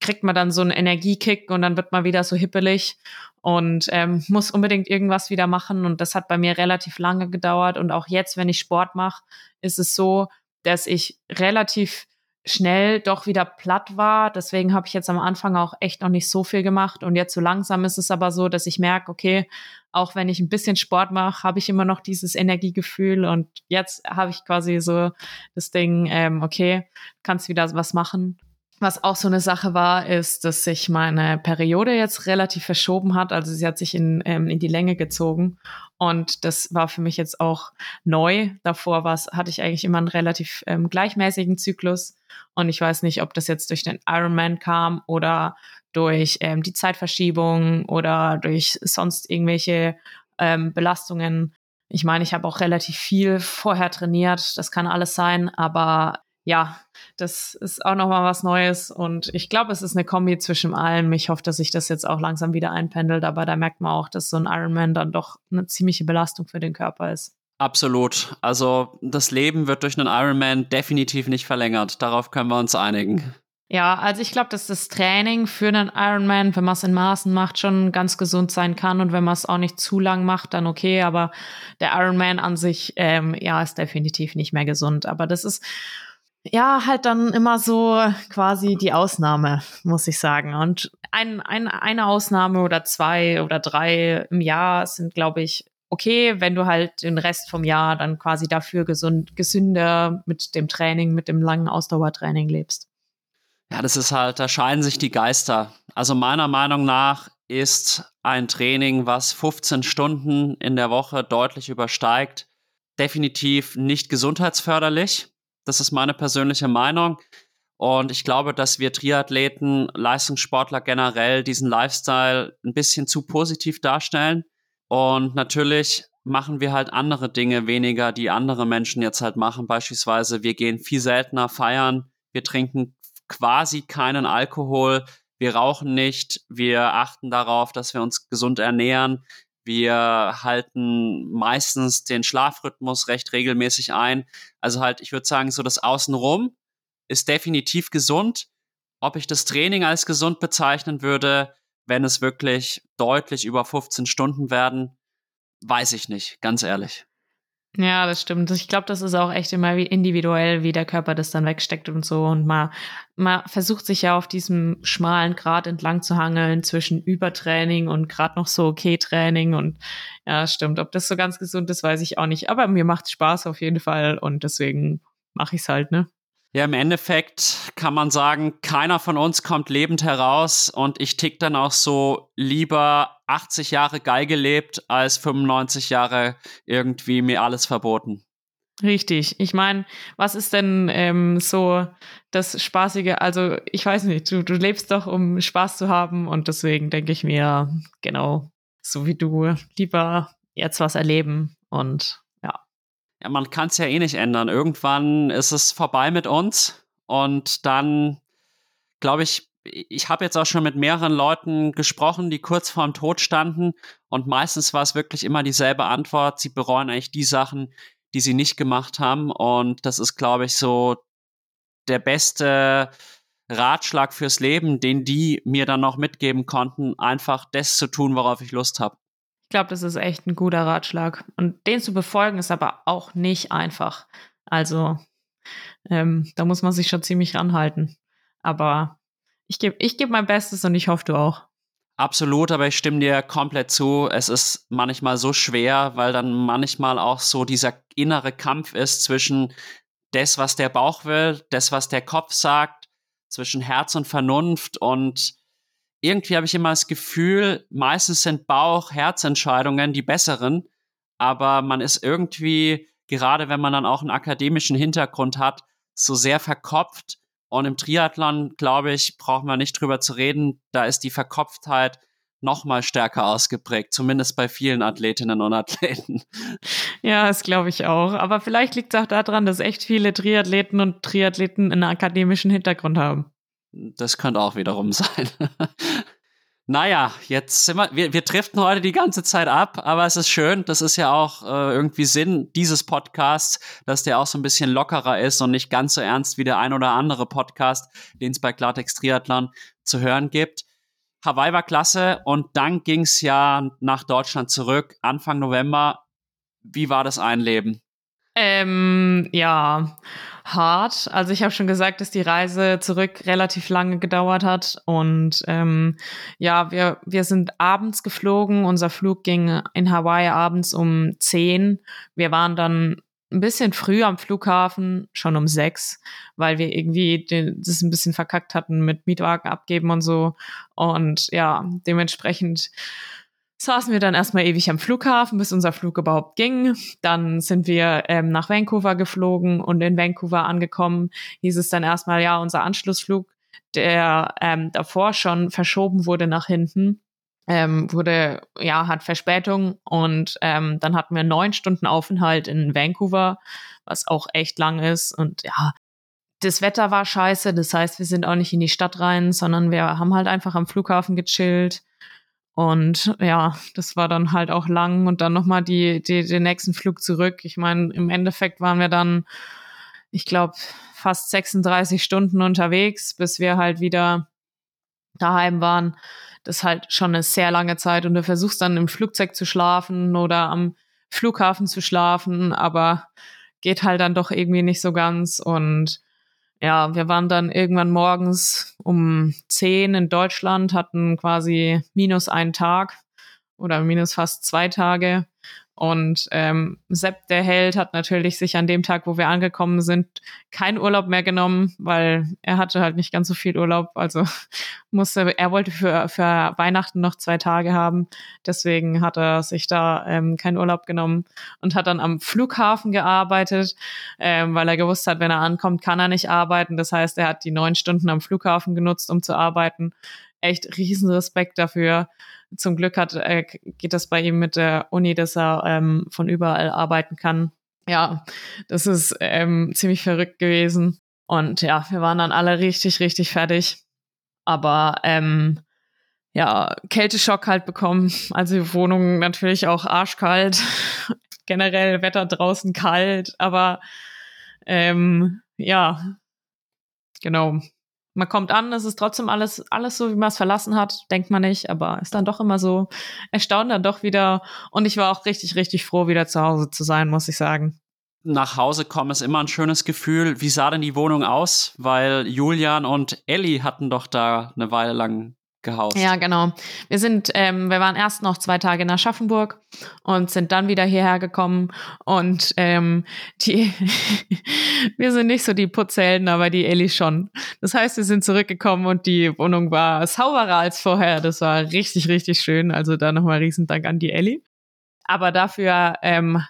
kriegt man dann so einen Energiekick und dann wird man wieder so hippelig und ähm, muss unbedingt irgendwas wieder machen. Und das hat bei mir relativ lange gedauert. Und auch jetzt, wenn ich Sport mache, ist es so, dass ich relativ schnell doch wieder platt war. Deswegen habe ich jetzt am Anfang auch echt noch nicht so viel gemacht. Und jetzt so langsam ist es aber so, dass ich merke, okay, auch wenn ich ein bisschen Sport mache, habe ich immer noch dieses Energiegefühl. Und jetzt habe ich quasi so das Ding, ähm, okay, kannst wieder was machen. Was auch so eine Sache war, ist, dass sich meine Periode jetzt relativ verschoben hat. Also sie hat sich in, ähm, in die Länge gezogen. Und das war für mich jetzt auch neu. Davor war's, hatte ich eigentlich immer einen relativ ähm, gleichmäßigen Zyklus. Und ich weiß nicht, ob das jetzt durch den Ironman kam oder durch ähm, die Zeitverschiebung oder durch sonst irgendwelche ähm, Belastungen. Ich meine, ich habe auch relativ viel vorher trainiert. Das kann alles sein. Aber ja, das ist auch nochmal was Neues und ich glaube, es ist eine Kombi zwischen allem. Ich hoffe, dass sich das jetzt auch langsam wieder einpendelt, aber da merkt man auch, dass so ein Ironman dann doch eine ziemliche Belastung für den Körper ist. Absolut. Also das Leben wird durch einen Ironman definitiv nicht verlängert. Darauf können wir uns einigen. Ja, also ich glaube, dass das Training für einen Ironman, wenn man es in Maßen macht, schon ganz gesund sein kann und wenn man es auch nicht zu lang macht, dann okay. Aber der Ironman an sich, ähm, ja, ist definitiv nicht mehr gesund. Aber das ist ja, halt dann immer so quasi die Ausnahme, muss ich sagen. Und ein, ein, eine Ausnahme oder zwei oder drei im Jahr sind, glaube ich, okay, wenn du halt den Rest vom Jahr dann quasi dafür gesund, gesünder mit dem Training, mit dem langen Ausdauertraining lebst. Ja, das ist halt, da scheiden sich die Geister. Also meiner Meinung nach ist ein Training, was 15 Stunden in der Woche deutlich übersteigt, definitiv nicht gesundheitsförderlich. Das ist meine persönliche Meinung. Und ich glaube, dass wir Triathleten, Leistungssportler generell diesen Lifestyle ein bisschen zu positiv darstellen. Und natürlich machen wir halt andere Dinge weniger, die andere Menschen jetzt halt machen. Beispielsweise, wir gehen viel seltener feiern, wir trinken quasi keinen Alkohol, wir rauchen nicht, wir achten darauf, dass wir uns gesund ernähren, wir halten meistens den Schlafrhythmus recht regelmäßig ein. Also halt, ich würde sagen, so das Außenrum ist definitiv gesund. Ob ich das Training als gesund bezeichnen würde, wenn es wirklich deutlich über 15 Stunden werden, weiß ich nicht, ganz ehrlich. Ja, das stimmt. Ich glaube, das ist auch echt immer individuell, wie der Körper das dann wegsteckt und so. Und man, man versucht sich ja auf diesem schmalen Grad entlang zu hangeln zwischen Übertraining und gerade noch so okay Training. Und ja, stimmt. Ob das so ganz gesund ist, weiß ich auch nicht. Aber mir macht Spaß auf jeden Fall und deswegen mache ich es halt, ne? Ja, im Endeffekt kann man sagen, keiner von uns kommt lebend heraus und ich tick dann auch so lieber 80 Jahre geil gelebt als 95 Jahre irgendwie mir alles verboten. Richtig. Ich meine, was ist denn ähm, so das Spaßige? Also, ich weiß nicht, du, du lebst doch, um Spaß zu haben und deswegen denke ich mir, genau, so wie du, lieber jetzt was erleben und ja, man kann es ja eh nicht ändern. Irgendwann ist es vorbei mit uns und dann, glaube ich, ich habe jetzt auch schon mit mehreren Leuten gesprochen, die kurz vorm Tod standen und meistens war es wirklich immer dieselbe Antwort. Sie bereuen eigentlich die Sachen, die sie nicht gemacht haben und das ist, glaube ich, so der beste Ratschlag fürs Leben, den die mir dann noch mitgeben konnten, einfach das zu tun, worauf ich Lust habe. Ich glaube, das ist echt ein guter Ratschlag. Und den zu befolgen ist aber auch nicht einfach. Also, ähm, da muss man sich schon ziemlich ranhalten. Aber ich gebe ich geb mein Bestes und ich hoffe, du auch. Absolut, aber ich stimme dir komplett zu. Es ist manchmal so schwer, weil dann manchmal auch so dieser innere Kampf ist zwischen das, was der Bauch will, das, was der Kopf sagt, zwischen Herz und Vernunft und irgendwie habe ich immer das Gefühl, meistens sind Bauch-Herzentscheidungen die besseren, aber man ist irgendwie, gerade wenn man dann auch einen akademischen Hintergrund hat, so sehr verkopft. Und im Triathlon, glaube ich, braucht man nicht drüber zu reden, da ist die Verkopftheit noch mal stärker ausgeprägt, zumindest bei vielen Athletinnen und Athleten. Ja, das glaube ich auch. Aber vielleicht liegt es auch daran, dass echt viele Triathleten und Triathleten einen akademischen Hintergrund haben. Das könnte auch wiederum *laughs* sein. naja, jetzt sind wir, wir, wir driften heute die ganze Zeit ab, aber es ist schön. Das ist ja auch äh, irgendwie Sinn dieses Podcasts, dass der auch so ein bisschen lockerer ist und nicht ganz so ernst wie der ein oder andere Podcast, den es bei Klartext Triathlon zu hören gibt. Hawaii war klasse und dann ging es ja nach Deutschland zurück, Anfang November. Wie war das Einleben? Ähm, ja, hart. Also ich habe schon gesagt, dass die Reise zurück relativ lange gedauert hat. Und ähm, ja, wir, wir sind abends geflogen. Unser Flug ging in Hawaii abends um 10. Wir waren dann ein bisschen früh am Flughafen, schon um sechs, weil wir irgendwie den, das ein bisschen verkackt hatten mit Mietwagen abgeben und so. Und ja, dementsprechend saßen wir dann erstmal ewig am Flughafen, bis unser Flug überhaupt ging. Dann sind wir ähm, nach Vancouver geflogen und in Vancouver angekommen, hieß es dann erstmal, ja, unser Anschlussflug, der ähm, davor schon verschoben wurde nach hinten, ähm, wurde, ja, hat Verspätung und ähm, dann hatten wir neun Stunden Aufenthalt in Vancouver, was auch echt lang ist und ja, das Wetter war scheiße, das heißt, wir sind auch nicht in die Stadt rein, sondern wir haben halt einfach am Flughafen gechillt und ja, das war dann halt auch lang und dann nochmal die, die, den nächsten Flug zurück. Ich meine, im Endeffekt waren wir dann, ich glaube, fast 36 Stunden unterwegs, bis wir halt wieder daheim waren. Das ist halt schon eine sehr lange Zeit und du versuchst dann im Flugzeug zu schlafen oder am Flughafen zu schlafen, aber geht halt dann doch irgendwie nicht so ganz und ja, wir waren dann irgendwann morgens um zehn in Deutschland, hatten quasi minus einen Tag oder minus fast zwei Tage. Und ähm, Sepp, der Held, hat natürlich sich an dem Tag, wo wir angekommen sind, keinen Urlaub mehr genommen, weil er hatte halt nicht ganz so viel Urlaub. Also *laughs* musste, er wollte für, für Weihnachten noch zwei Tage haben. Deswegen hat er sich da ähm, keinen Urlaub genommen und hat dann am Flughafen gearbeitet, ähm, weil er gewusst hat, wenn er ankommt, kann er nicht arbeiten. Das heißt, er hat die neun Stunden am Flughafen genutzt, um zu arbeiten. Echt riesen Respekt dafür zum Glück hat, äh, geht das bei ihm mit der Uni, dass er ähm, von überall arbeiten kann. Ja, das ist ähm, ziemlich verrückt gewesen. Und ja, wir waren dann alle richtig, richtig fertig. Aber ähm, ja, Kälteschock halt bekommen. Also die Wohnung natürlich auch arschkalt. *laughs* Generell Wetter draußen kalt, aber ähm, ja, genau man kommt an, es ist trotzdem alles, alles so, wie man es verlassen hat, denkt man nicht, aber ist dann doch immer so erstaunt dann doch wieder. Und ich war auch richtig, richtig froh, wieder zu Hause zu sein, muss ich sagen. Nach Hause kommen ist immer ein schönes Gefühl. Wie sah denn die Wohnung aus? Weil Julian und Ellie hatten doch da eine Weile lang gehaust. Ja, genau. Wir sind, ähm, wir waren erst noch zwei Tage in Aschaffenburg und sind dann wieder hierher gekommen und ähm, die, *laughs* wir sind nicht so die Putzhelden, aber die Ellie schon. Das heißt, wir sind zurückgekommen und die Wohnung war sauberer als vorher. Das war richtig, richtig schön. Also da nochmal riesen Dank an die Ellie. Aber dafür ähm,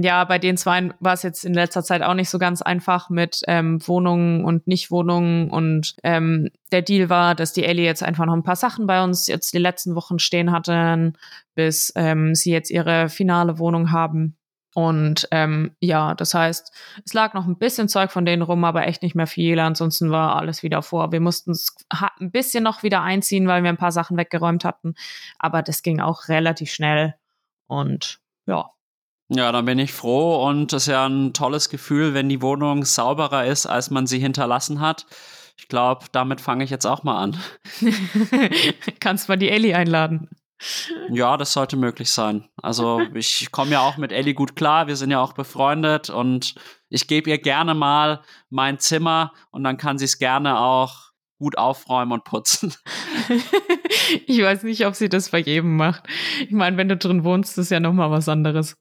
ja, bei den zwei war es jetzt in letzter Zeit auch nicht so ganz einfach mit ähm, Wohnungen und Nichtwohnungen. Und ähm, der Deal war, dass die Ellie jetzt einfach noch ein paar Sachen bei uns jetzt die letzten Wochen stehen hatten, bis ähm, sie jetzt ihre finale Wohnung haben. Und ähm, ja, das heißt, es lag noch ein bisschen Zeug von denen rum, aber echt nicht mehr viel. Ansonsten war alles wieder vor. Wir mussten es ein bisschen noch wieder einziehen, weil wir ein paar Sachen weggeräumt hatten. Aber das ging auch relativ schnell. Und ja, ja, dann bin ich froh und es ist ja ein tolles Gefühl, wenn die Wohnung sauberer ist, als man sie hinterlassen hat. Ich glaube, damit fange ich jetzt auch mal an. *laughs* Kannst mal die Ellie einladen. Ja, das sollte möglich sein. Also ich komme ja auch mit Ellie gut klar, wir sind ja auch befreundet und ich gebe ihr gerne mal mein Zimmer und dann kann sie es gerne auch gut aufräumen und putzen. *laughs* *laughs* ich weiß nicht, ob sie das bei jedem macht. Ich meine, wenn du drin wohnst, ist ja noch mal was anderes.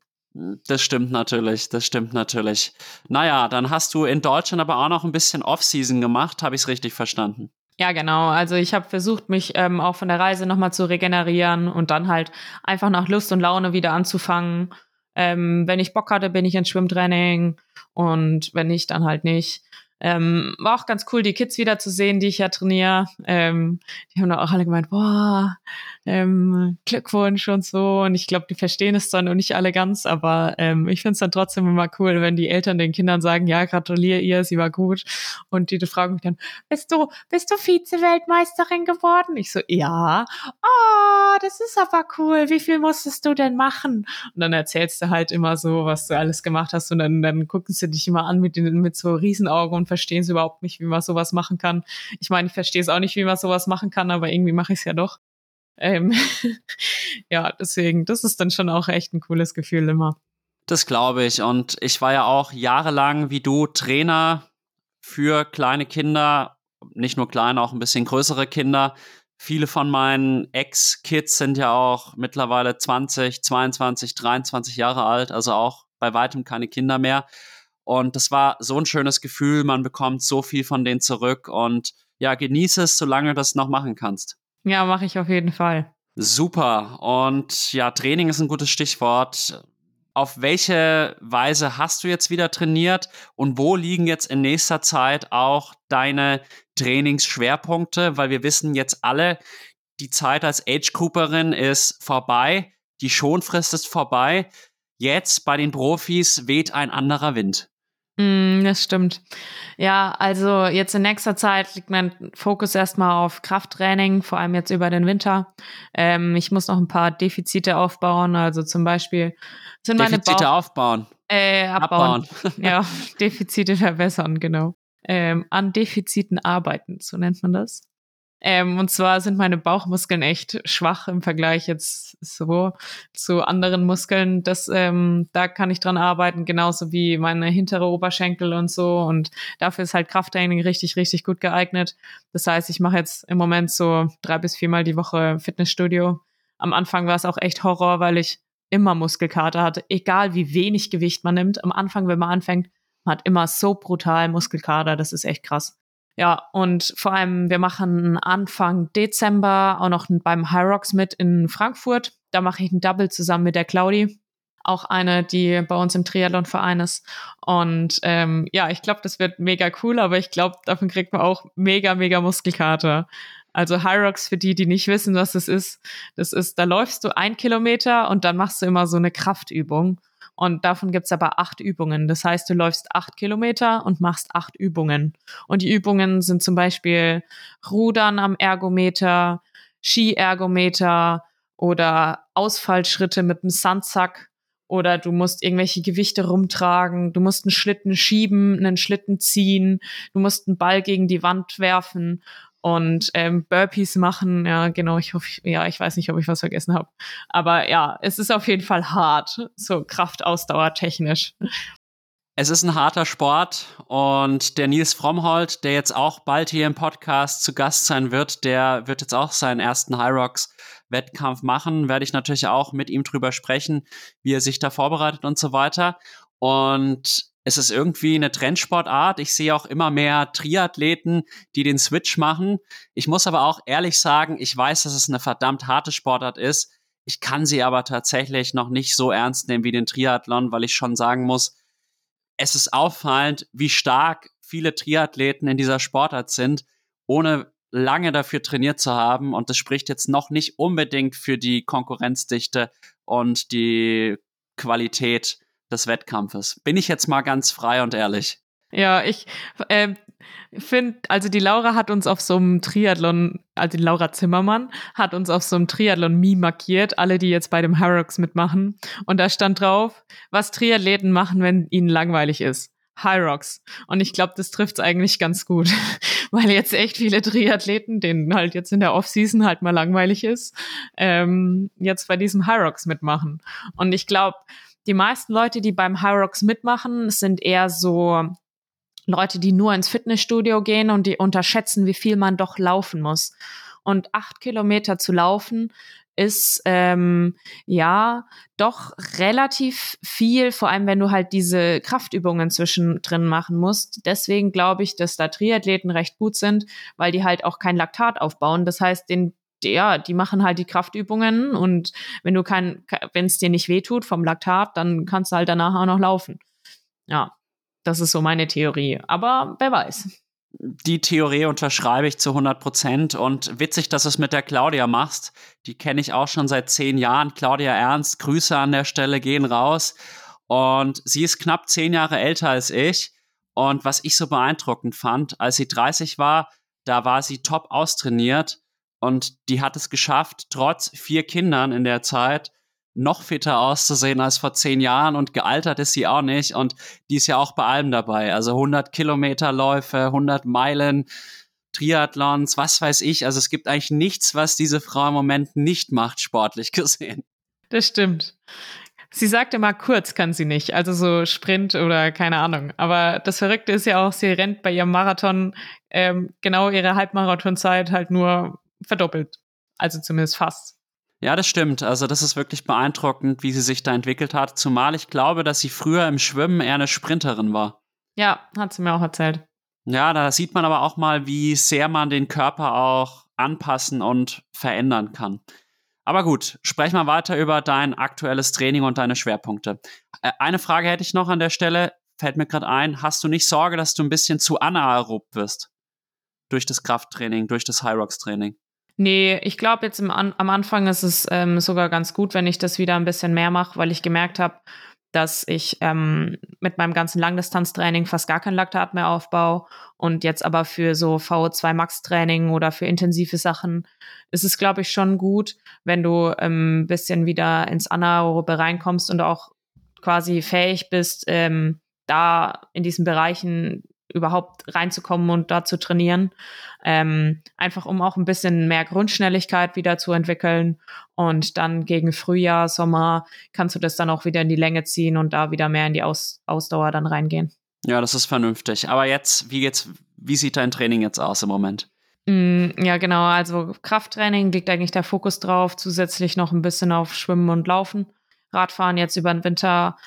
Das stimmt natürlich, das stimmt natürlich. Naja, dann hast du in Deutschland aber auch noch ein bisschen Off-Season gemacht, habe ich es richtig verstanden? Ja, genau. Also ich habe versucht, mich ähm, auch von der Reise nochmal zu regenerieren und dann halt einfach nach Lust und Laune wieder anzufangen. Ähm, wenn ich Bock hatte, bin ich ins Schwimmtraining und wenn nicht, dann halt nicht. Ähm, war auch ganz cool, die Kids wieder zu sehen, die ich ja trainiere. Ähm, die haben da auch alle gemeint, boah, ähm, Glückwunsch und so. Und ich glaube, die verstehen es dann noch nicht alle ganz, aber ähm, ich finde es dann trotzdem immer cool, wenn die Eltern den Kindern sagen, ja, gratuliere ihr, sie war gut. Und die, die fragen mich dann, bist du, bist du Vize-Weltmeisterin geworden? Ich so, ja. Oh, das ist aber cool. Wie viel musstest du denn machen? Und dann erzählst du halt immer so, was du alles gemacht hast. Und dann, dann gucken sie dich immer an mit, den, mit so Riesenaugen und verstehen sie überhaupt nicht, wie man sowas machen kann. Ich meine, ich verstehe es auch nicht, wie man sowas machen kann, aber irgendwie mache ich es ja doch. Ähm, *laughs* ja, deswegen, das ist dann schon auch echt ein cooles Gefühl immer. Das glaube ich. Und ich war ja auch jahrelang wie du Trainer für kleine Kinder, nicht nur kleine, auch ein bisschen größere Kinder. Viele von meinen Ex-Kids sind ja auch mittlerweile 20, 22, 23 Jahre alt, also auch bei weitem keine Kinder mehr. Und das war so ein schönes Gefühl, man bekommt so viel von denen zurück und ja, genieße es, solange du das noch machen kannst. Ja, mache ich auf jeden Fall. Super. Und ja, Training ist ein gutes Stichwort. Auf welche Weise hast du jetzt wieder trainiert und wo liegen jetzt in nächster Zeit auch deine Trainingsschwerpunkte? Weil wir wissen jetzt alle, die Zeit als Age Grouperin ist vorbei, die Schonfrist ist vorbei. Jetzt bei den Profis weht ein anderer Wind. Mm, das stimmt. Ja, also jetzt in nächster Zeit liegt mein Fokus erstmal auf Krafttraining, vor allem jetzt über den Winter. Ähm, ich muss noch ein paar Defizite aufbauen, also zum Beispiel sind meine Defizite Bauch aufbauen. Äh, abbauen. abbauen. *laughs* ja, Defizite verbessern, genau. Ähm, an Defiziten arbeiten, so nennt man das. Ähm, und zwar sind meine Bauchmuskeln echt schwach im Vergleich jetzt so zu anderen Muskeln. Das, ähm, da kann ich dran arbeiten, genauso wie meine hintere Oberschenkel und so. Und dafür ist halt Krafttraining richtig, richtig gut geeignet. Das heißt, ich mache jetzt im Moment so drei bis viermal die Woche Fitnessstudio. Am Anfang war es auch echt Horror, weil ich immer Muskelkater hat, egal wie wenig Gewicht man nimmt. Am Anfang, wenn man anfängt, man hat immer so brutal Muskelkater, das ist echt krass. Ja, und vor allem, wir machen Anfang Dezember auch noch beim High Rocks mit in Frankfurt. Da mache ich ein Double zusammen mit der Claudi. Auch eine, die bei uns im Triathlon-Verein ist. Und ähm, ja, ich glaube, das wird mega cool, aber ich glaube, davon kriegt man auch mega, mega Muskelkater. Also High Rocks, für die, die nicht wissen, was das ist, das ist, da läufst du ein Kilometer und dann machst du immer so eine Kraftübung. Und davon gibt's aber acht Übungen. Das heißt, du läufst acht Kilometer und machst acht Übungen. Und die Übungen sind zum Beispiel Rudern am Ergometer, Ski-Ergometer oder Ausfallschritte mit dem Sandsack oder du musst irgendwelche Gewichte rumtragen, du musst einen Schlitten schieben, einen Schlitten ziehen, du musst einen Ball gegen die Wand werfen und ähm, Burpees machen. Ja, genau, ich hoffe, ja, ich weiß nicht, ob ich was vergessen habe. Aber ja, es ist auf jeden Fall hart, so Kraftausdauer technisch. Es ist ein harter Sport und der Nils Frommhold, der jetzt auch bald hier im Podcast zu Gast sein wird, der wird jetzt auch seinen ersten High Rocks Wettkampf machen. Werde ich natürlich auch mit ihm drüber sprechen, wie er sich da vorbereitet und so weiter. Und es ist irgendwie eine Trendsportart. Ich sehe auch immer mehr Triathleten, die den Switch machen. Ich muss aber auch ehrlich sagen, ich weiß, dass es eine verdammt harte Sportart ist. Ich kann sie aber tatsächlich noch nicht so ernst nehmen wie den Triathlon, weil ich schon sagen muss, es ist auffallend, wie stark viele Triathleten in dieser Sportart sind, ohne lange dafür trainiert zu haben. Und das spricht jetzt noch nicht unbedingt für die Konkurrenzdichte und die Qualität des Wettkampfes. Bin ich jetzt mal ganz frei und ehrlich. Ja, ich äh, finde, also die Laura hat uns auf so einem Triathlon, also die Laura Zimmermann hat uns auf so einem Triathlon-Meme markiert, alle, die jetzt bei dem Harrox mitmachen. Und da stand drauf, was Triathleten machen, wenn ihnen langweilig ist. Rocks. Und ich glaube, das trifft's eigentlich ganz gut, *laughs* weil jetzt echt viele Triathleten, denen halt jetzt in der Offseason halt mal langweilig ist, ähm, jetzt bei diesem Rocks mitmachen. Und ich glaube, die meisten Leute, die beim High Rocks mitmachen, sind eher so Leute, die nur ins Fitnessstudio gehen und die unterschätzen, wie viel man doch laufen muss. Und acht Kilometer zu laufen ist ähm, ja doch relativ viel, vor allem wenn du halt diese Kraftübungen zwischendrin machen musst. Deswegen glaube ich, dass da Triathleten recht gut sind, weil die halt auch kein Laktat aufbauen. Das heißt, den ja, die machen halt die Kraftübungen und wenn du kein, wenn es dir nicht wehtut vom Laktat, dann kannst du halt danach auch noch laufen. Ja, das ist so meine Theorie. Aber wer weiß. Die Theorie unterschreibe ich zu 100 Prozent und witzig, dass du es mit der Claudia machst. Die kenne ich auch schon seit zehn Jahren. Claudia Ernst, Grüße an der Stelle gehen raus. Und sie ist knapp zehn Jahre älter als ich. Und was ich so beeindruckend fand, als sie 30 war, da war sie top austrainiert und die hat es geschafft, trotz vier Kindern in der Zeit noch fitter auszusehen als vor zehn Jahren und gealtert ist sie auch nicht. Und die ist ja auch bei allem dabei. Also 100 Kilometerläufe, 100 Meilen, Triathlons, was weiß ich. Also es gibt eigentlich nichts, was diese Frau im Moment nicht macht, sportlich *laughs* gesehen. Das stimmt. Sie sagte mal kurz kann sie nicht, also so Sprint oder keine Ahnung. Aber das Verrückte ist ja auch, sie rennt bei ihrem Marathon ähm, genau ihre Halbmarathonzeit halt nur verdoppelt. Also zumindest fast. Ja, das stimmt. Also das ist wirklich beeindruckend, wie sie sich da entwickelt hat. Zumal ich glaube, dass sie früher im Schwimmen eher eine Sprinterin war. Ja, hat sie mir auch erzählt. Ja, da sieht man aber auch mal, wie sehr man den Körper auch anpassen und verändern kann. Aber gut, sprech mal weiter über dein aktuelles Training und deine Schwerpunkte. Äh, eine Frage hätte ich noch an der Stelle, fällt mir gerade ein. Hast du nicht Sorge, dass du ein bisschen zu anaerob wirst? Durch das Krafttraining, durch das High Rocks Training? Nee, ich glaube jetzt im, am Anfang ist es ähm, sogar ganz gut, wenn ich das wieder ein bisschen mehr mache, weil ich gemerkt habe, dass ich ähm, mit meinem ganzen Langdistanztraining fast gar kein Laktat mehr aufbaue und jetzt aber für so VO2 Max Training oder für intensive Sachen ist es, glaube ich, schon gut, wenn du ein ähm, bisschen wieder ins Anaerobe reinkommst und auch quasi fähig bist, ähm, da in diesen Bereichen überhaupt reinzukommen und da zu trainieren. Ähm, einfach um auch ein bisschen mehr Grundschnelligkeit wieder zu entwickeln. Und dann gegen Frühjahr, Sommer kannst du das dann auch wieder in die Länge ziehen und da wieder mehr in die Aus Ausdauer dann reingehen. Ja, das ist vernünftig. Aber jetzt, wie geht's, wie sieht dein Training jetzt aus im Moment? Mm, ja, genau. Also Krafttraining liegt eigentlich der Fokus drauf, zusätzlich noch ein bisschen auf Schwimmen und Laufen. Radfahren jetzt über den Winter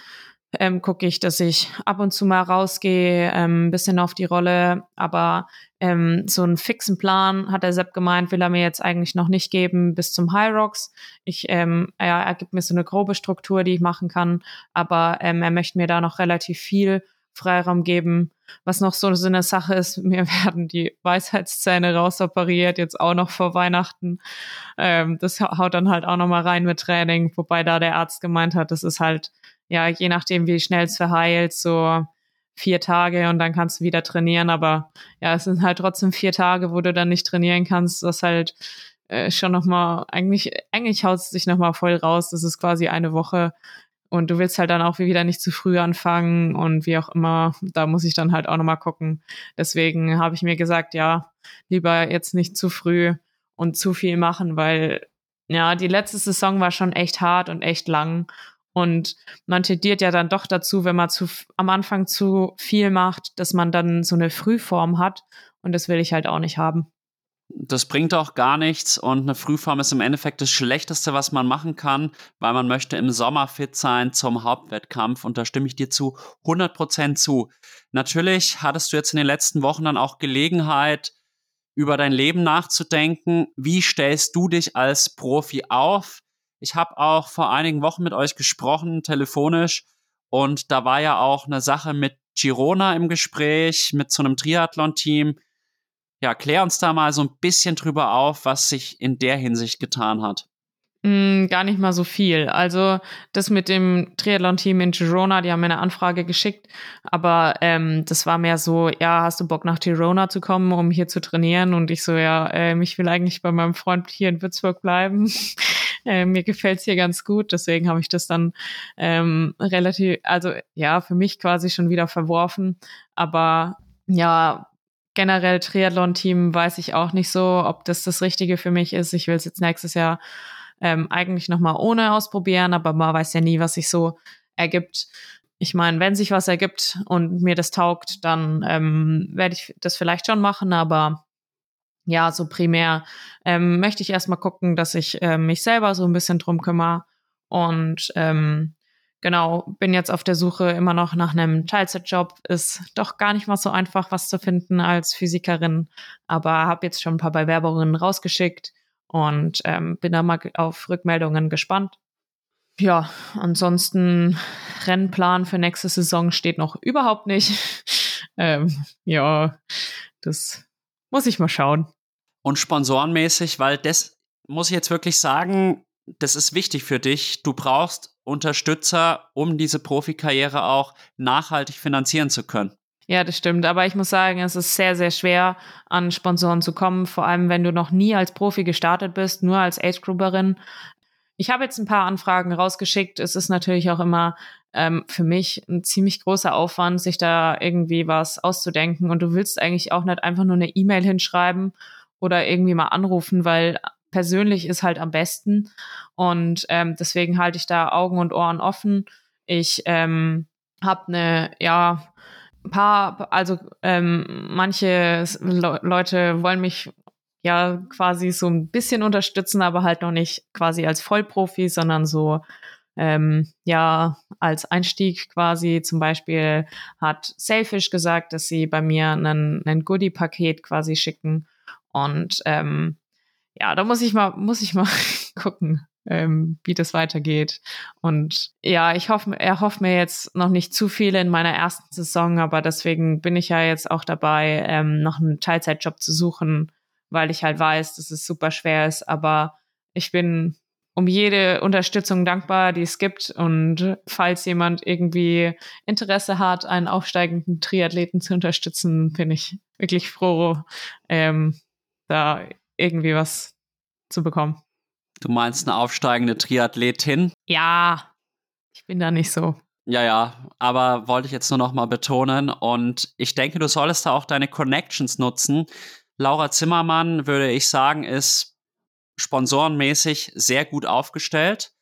ähm, gucke ich, dass ich ab und zu mal rausgehe, ähm, ein bisschen auf die Rolle, aber ähm, so einen fixen Plan hat der Sepp gemeint, will er mir jetzt eigentlich noch nicht geben bis zum High Rocks. Ich, ähm, ja, er gibt mir so eine grobe Struktur, die ich machen kann, aber ähm, er möchte mir da noch relativ viel Freiraum geben. Was noch so, eine Sache ist, *laughs* mir werden die Weisheitszähne rausoperiert, jetzt auch noch vor Weihnachten. Ähm, das haut dann halt auch noch mal rein mit Training, wobei da der Arzt gemeint hat, das ist halt ja, je nachdem, wie schnell es verheilt, so vier Tage und dann kannst du wieder trainieren. Aber ja, es sind halt trotzdem vier Tage, wo du dann nicht trainieren kannst. Das halt äh, schon nochmal, eigentlich, eigentlich haut es sich nochmal voll raus. Das ist quasi eine Woche. Und du willst halt dann auch wieder nicht zu früh anfangen und wie auch immer. Da muss ich dann halt auch nochmal gucken. Deswegen habe ich mir gesagt, ja, lieber jetzt nicht zu früh und zu viel machen, weil ja, die letzte Saison war schon echt hart und echt lang. Und man tendiert ja dann doch dazu, wenn man zu, am Anfang zu viel macht, dass man dann so eine Frühform hat. Und das will ich halt auch nicht haben. Das bringt auch gar nichts und eine Frühform ist im Endeffekt das Schlechteste, was man machen kann, weil man möchte im Sommer fit sein zum Hauptwettkampf und da stimme ich dir zu 100% zu. Natürlich hattest du jetzt in den letzten Wochen dann auch Gelegenheit, über dein Leben nachzudenken. Wie stellst du dich als Profi auf? Ich habe auch vor einigen Wochen mit euch gesprochen, telefonisch, und da war ja auch eine Sache mit Girona im Gespräch, mit so einem Triathlon-Team. Ja, klär uns da mal so ein bisschen drüber auf, was sich in der Hinsicht getan hat. Mm, gar nicht mal so viel. Also das mit dem Triathlon-Team in Girona, die haben mir eine Anfrage geschickt, aber ähm, das war mehr so, ja, hast du Bock nach Girona zu kommen, um hier zu trainieren? Und ich so, ja, ähm, ich will eigentlich bei meinem Freund hier in Würzburg bleiben. *laughs* äh, mir gefällt's hier ganz gut, deswegen habe ich das dann ähm, relativ, also ja, für mich quasi schon wieder verworfen. Aber ja, generell Triathlon-Team weiß ich auch nicht so, ob das das Richtige für mich ist. Ich will es jetzt nächstes Jahr ähm, eigentlich nochmal ohne ausprobieren, aber man weiß ja nie, was sich so ergibt. Ich meine, wenn sich was ergibt und mir das taugt, dann ähm, werde ich das vielleicht schon machen, aber ja, so primär ähm, möchte ich erstmal gucken, dass ich äh, mich selber so ein bisschen drum kümmere. Und ähm, genau, bin jetzt auf der Suche immer noch nach einem Teilzeitjob. Ist doch gar nicht mal so einfach, was zu finden als Physikerin, aber habe jetzt schon ein paar Bewerbungen rausgeschickt und ähm, bin da mal auf Rückmeldungen gespannt. Ja, ansonsten Rennplan für nächste Saison steht noch überhaupt nicht. *laughs* ähm, ja, das muss ich mal schauen. Und sponsorenmäßig, weil das muss ich jetzt wirklich sagen, das ist wichtig für dich. Du brauchst Unterstützer, um diese Profikarriere auch nachhaltig finanzieren zu können. Ja, das stimmt. Aber ich muss sagen, es ist sehr, sehr schwer, an Sponsoren zu kommen. Vor allem, wenn du noch nie als Profi gestartet bist, nur als Age-Grouperin. Ich habe jetzt ein paar Anfragen rausgeschickt. Es ist natürlich auch immer ähm, für mich ein ziemlich großer Aufwand, sich da irgendwie was auszudenken. Und du willst eigentlich auch nicht einfach nur eine E-Mail hinschreiben oder irgendwie mal anrufen, weil persönlich ist halt am besten. Und ähm, deswegen halte ich da Augen und Ohren offen. Ich ähm, habe eine, ja, ein paar, also ähm, manche Le Leute wollen mich ja quasi so ein bisschen unterstützen, aber halt noch nicht quasi als Vollprofi, sondern so ähm, ja als Einstieg quasi. Zum Beispiel hat Selfish gesagt, dass sie bei mir einen, einen Goodie-Paket quasi schicken und ähm, ja, da muss ich mal muss ich mal *laughs* gucken, ähm, wie das weitergeht. Und ja, ich hoffe, er hofft mir jetzt noch nicht zu viele in meiner ersten Saison, aber deswegen bin ich ja jetzt auch dabei, ähm, noch einen Teilzeitjob zu suchen, weil ich halt weiß, dass es super schwer ist. Aber ich bin um jede Unterstützung dankbar, die es gibt. Und falls jemand irgendwie Interesse hat, einen aufsteigenden Triathleten zu unterstützen, bin ich wirklich froh, ähm, da irgendwie was zu bekommen. Du meinst eine aufsteigende Triathletin? Ja, ich bin da nicht so. Ja, ja, aber wollte ich jetzt nur noch mal betonen und ich denke, du solltest da auch deine Connections nutzen. Laura Zimmermann, würde ich sagen, ist sponsorenmäßig sehr gut aufgestellt.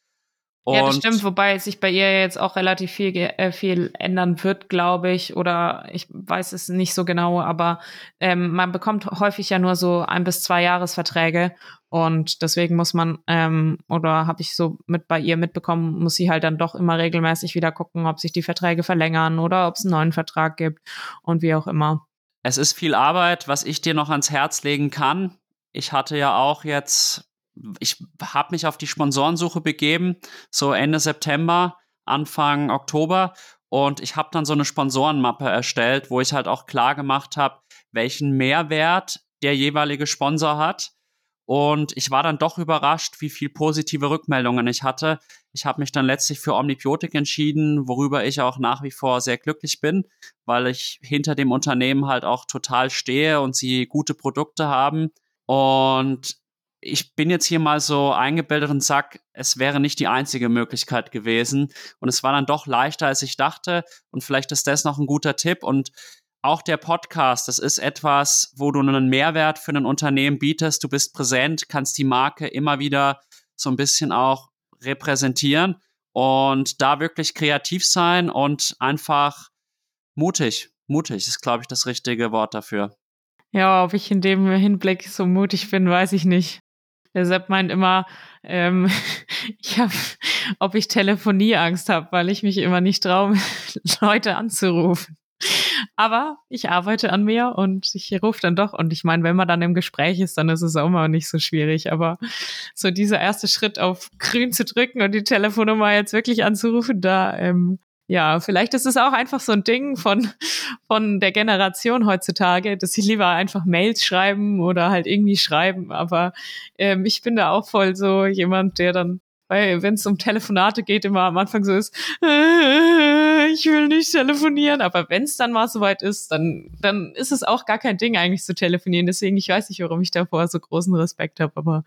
Und ja, das stimmt, wobei sich bei ihr jetzt auch relativ viel, äh, viel ändern wird, glaube ich, oder ich weiß es nicht so genau, aber ähm, man bekommt häufig ja nur so ein bis zwei Jahresverträge Und deswegen muss man, ähm, oder habe ich so mit bei ihr mitbekommen, muss sie halt dann doch immer regelmäßig wieder gucken, ob sich die Verträge verlängern oder ob es einen neuen Vertrag gibt und wie auch immer. Es ist viel Arbeit, was ich dir noch ans Herz legen kann. Ich hatte ja auch jetzt, ich habe mich auf die Sponsorensuche begeben, so Ende September, Anfang Oktober. Und ich habe dann so eine Sponsorenmappe erstellt, wo ich halt auch klar gemacht habe, welchen Mehrwert der jeweilige Sponsor hat und ich war dann doch überrascht, wie viel positive Rückmeldungen ich hatte. Ich habe mich dann letztlich für Omnibiotik entschieden, worüber ich auch nach wie vor sehr glücklich bin, weil ich hinter dem Unternehmen halt auch total stehe und sie gute Produkte haben. Und ich bin jetzt hier mal so eingebildet und sag, es wäre nicht die einzige Möglichkeit gewesen. Und es war dann doch leichter, als ich dachte. Und vielleicht ist das noch ein guter Tipp. Und auch der Podcast, das ist etwas, wo du einen Mehrwert für ein Unternehmen bietest. Du bist präsent, kannst die Marke immer wieder so ein bisschen auch repräsentieren und da wirklich kreativ sein und einfach mutig. Mutig ist, glaube ich, das richtige Wort dafür. Ja, ob ich in dem Hinblick so mutig bin, weiß ich nicht. Der Sepp meint immer, ähm, *laughs* ich hab, ob ich Telefonieangst habe, weil ich mich immer nicht traue, *laughs* Leute anzurufen. Aber ich arbeite an mir und ich rufe dann doch. Und ich meine, wenn man dann im Gespräch ist, dann ist es auch immer nicht so schwierig. Aber so dieser erste Schritt auf grün zu drücken und die Telefonnummer jetzt wirklich anzurufen, da, ähm, ja, vielleicht ist es auch einfach so ein Ding von, von der Generation heutzutage, dass sie lieber einfach Mails schreiben oder halt irgendwie schreiben. Aber ähm, ich bin da auch voll so jemand, der dann weil wenn es um Telefonate geht, immer am Anfang so ist, äh, ich will nicht telefonieren. Aber wenn es dann mal soweit ist, dann, dann ist es auch gar kein Ding eigentlich zu telefonieren. Deswegen, ich weiß nicht, warum ich davor so großen Respekt habe, aber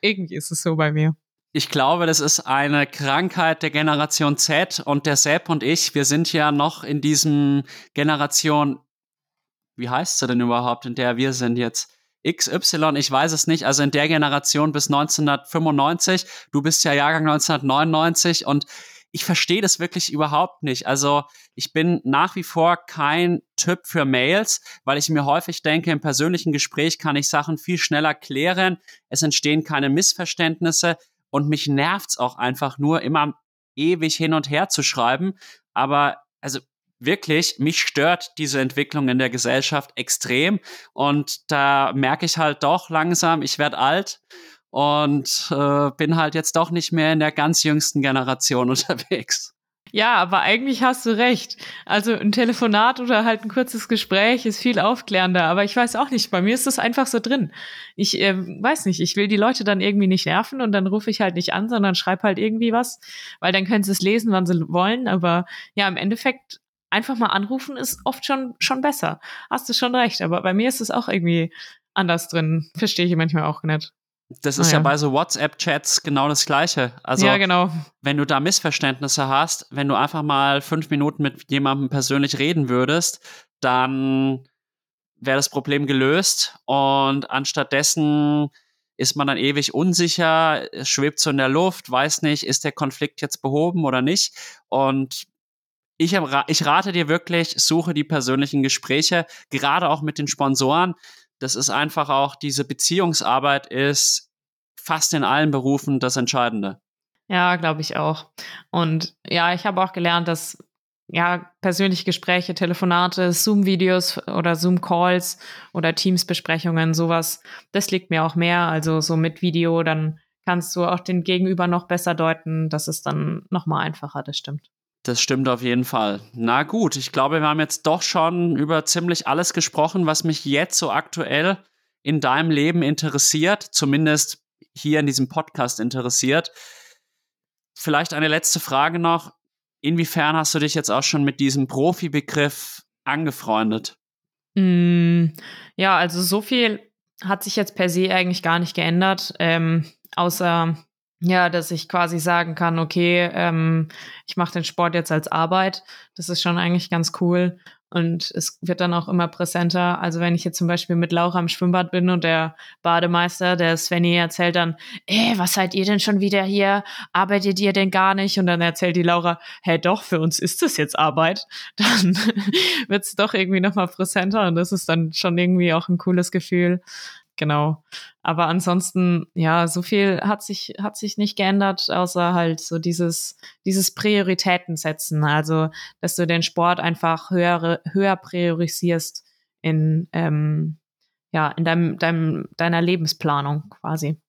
irgendwie ist es so bei mir. Ich glaube, das ist eine Krankheit der Generation Z und der Sepp und ich, wir sind ja noch in diesem Generation, wie heißt sie denn überhaupt, in der wir sind jetzt? XY, ich weiß es nicht, also in der Generation bis 1995. Du bist ja Jahrgang 1999 und ich verstehe das wirklich überhaupt nicht. Also ich bin nach wie vor kein Typ für Mails, weil ich mir häufig denke, im persönlichen Gespräch kann ich Sachen viel schneller klären. Es entstehen keine Missverständnisse und mich nervt's auch einfach nur immer ewig hin und her zu schreiben. Aber also wirklich, mich stört diese Entwicklung in der Gesellschaft extrem. Und da merke ich halt doch langsam, ich werde alt und äh, bin halt jetzt doch nicht mehr in der ganz jüngsten Generation *laughs* unterwegs. Ja, aber eigentlich hast du recht. Also ein Telefonat oder halt ein kurzes Gespräch ist viel aufklärender. Aber ich weiß auch nicht, bei mir ist das einfach so drin. Ich äh, weiß nicht, ich will die Leute dann irgendwie nicht nerven und dann rufe ich halt nicht an, sondern schreibe halt irgendwie was, weil dann können sie es lesen, wann sie wollen. Aber ja, im Endeffekt einfach mal anrufen ist oft schon, schon besser. Hast du schon recht, aber bei mir ist es auch irgendwie anders drin. Verstehe ich manchmal auch nicht. Das ist ja. ja. bei so WhatsApp-Chats genau das Gleiche. Also, ja, genau. wenn du da Missverständnisse hast, wenn du einfach mal fünf Minuten mit jemandem persönlich reden würdest, dann wäre das Problem gelöst. Und anstattdessen ist man dann ewig unsicher, schwebt so in der Luft, weiß nicht, ist der Konflikt jetzt behoben oder nicht. Und ich, ich rate dir wirklich, suche die persönlichen Gespräche, gerade auch mit den Sponsoren. Das ist einfach auch, diese Beziehungsarbeit ist fast in allen Berufen das Entscheidende. Ja, glaube ich auch. Und ja, ich habe auch gelernt, dass ja, persönliche Gespräche, Telefonate, Zoom-Videos oder Zoom-Calls oder Teams-Besprechungen, sowas, das liegt mir auch mehr. Also so mit Video, dann kannst du auch den Gegenüber noch besser deuten. Das ist dann nochmal einfacher, das stimmt. Das stimmt auf jeden Fall. Na gut, ich glaube, wir haben jetzt doch schon über ziemlich alles gesprochen, was mich jetzt so aktuell in deinem Leben interessiert, zumindest hier in diesem Podcast interessiert. Vielleicht eine letzte Frage noch. Inwiefern hast du dich jetzt auch schon mit diesem Profibegriff angefreundet? Mm, ja, also so viel hat sich jetzt per se eigentlich gar nicht geändert, ähm, außer ja, dass ich quasi sagen kann, okay, ähm, ich mache den Sport jetzt als Arbeit. Das ist schon eigentlich ganz cool. Und es wird dann auch immer präsenter. Also wenn ich jetzt zum Beispiel mit Laura im Schwimmbad bin und der Bademeister, der Svenny, erzählt dann, ey, was seid ihr denn schon wieder hier? Arbeitet ihr denn gar nicht? Und dann erzählt die Laura, hä, doch, für uns ist das jetzt Arbeit. *laughs* Dann wird es doch irgendwie nochmal präsenter und das ist dann schon irgendwie auch ein cooles Gefühl. Genau. Aber ansonsten, ja, so viel hat sich, hat sich nicht geändert, außer halt so dieses, dieses Prioritäten setzen. Also, dass du den Sport einfach höher, höher priorisierst in, ähm, ja, in deinem, deinem, deiner Lebensplanung quasi.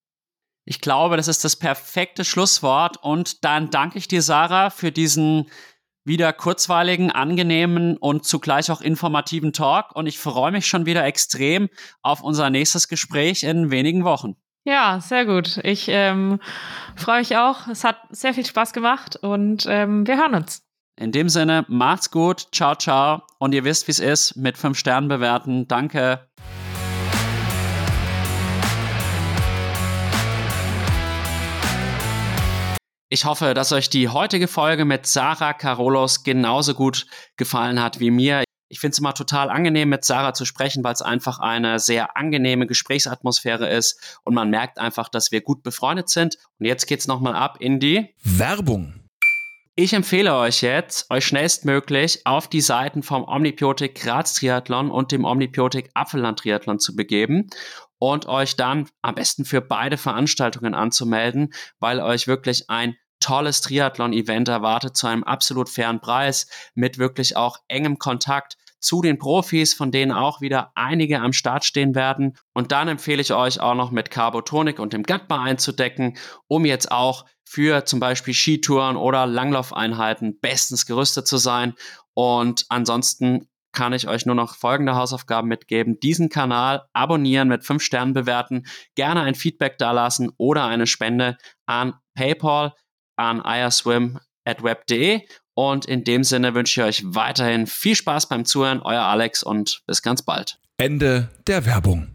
Ich glaube, das ist das perfekte Schlusswort. Und dann danke ich dir, Sarah, für diesen wieder kurzweiligen, angenehmen und zugleich auch informativen Talk. Und ich freue mich schon wieder extrem auf unser nächstes Gespräch in wenigen Wochen. Ja, sehr gut. Ich ähm, freue mich auch. Es hat sehr viel Spaß gemacht und ähm, wir hören uns. In dem Sinne, macht's gut. Ciao, ciao. Und ihr wisst, wie es ist. Mit fünf Sternen bewerten. Danke. Ich hoffe, dass euch die heutige Folge mit Sarah Carolos genauso gut gefallen hat wie mir. Ich finde es immer total angenehm, mit Sarah zu sprechen, weil es einfach eine sehr angenehme Gesprächsatmosphäre ist und man merkt einfach, dass wir gut befreundet sind. Und jetzt geht's nochmal ab in die Werbung. Ich empfehle euch jetzt, euch schnellstmöglich auf die Seiten vom Omnibiotik Graz Triathlon und dem Omnibiotik Apfelland Triathlon zu begeben und euch dann am besten für beide Veranstaltungen anzumelden, weil euch wirklich ein tolles Triathlon-Event erwartet zu einem absolut fairen Preis mit wirklich auch engem Kontakt zu den Profis, von denen auch wieder einige am Start stehen werden. Und dann empfehle ich euch auch noch mit Carbotonik und dem Gutbar einzudecken, um jetzt auch für zum Beispiel Skitouren oder Langlaufeinheiten bestens gerüstet zu sein. Und ansonsten kann ich euch nur noch folgende Hausaufgaben mitgeben. Diesen Kanal abonnieren, mit fünf Sternen bewerten, gerne ein Feedback dalassen oder eine Spende an PayPal an iaswim.web.de. Und in dem Sinne wünsche ich euch weiterhin viel Spaß beim Zuhören. Euer Alex und bis ganz bald. Ende der Werbung.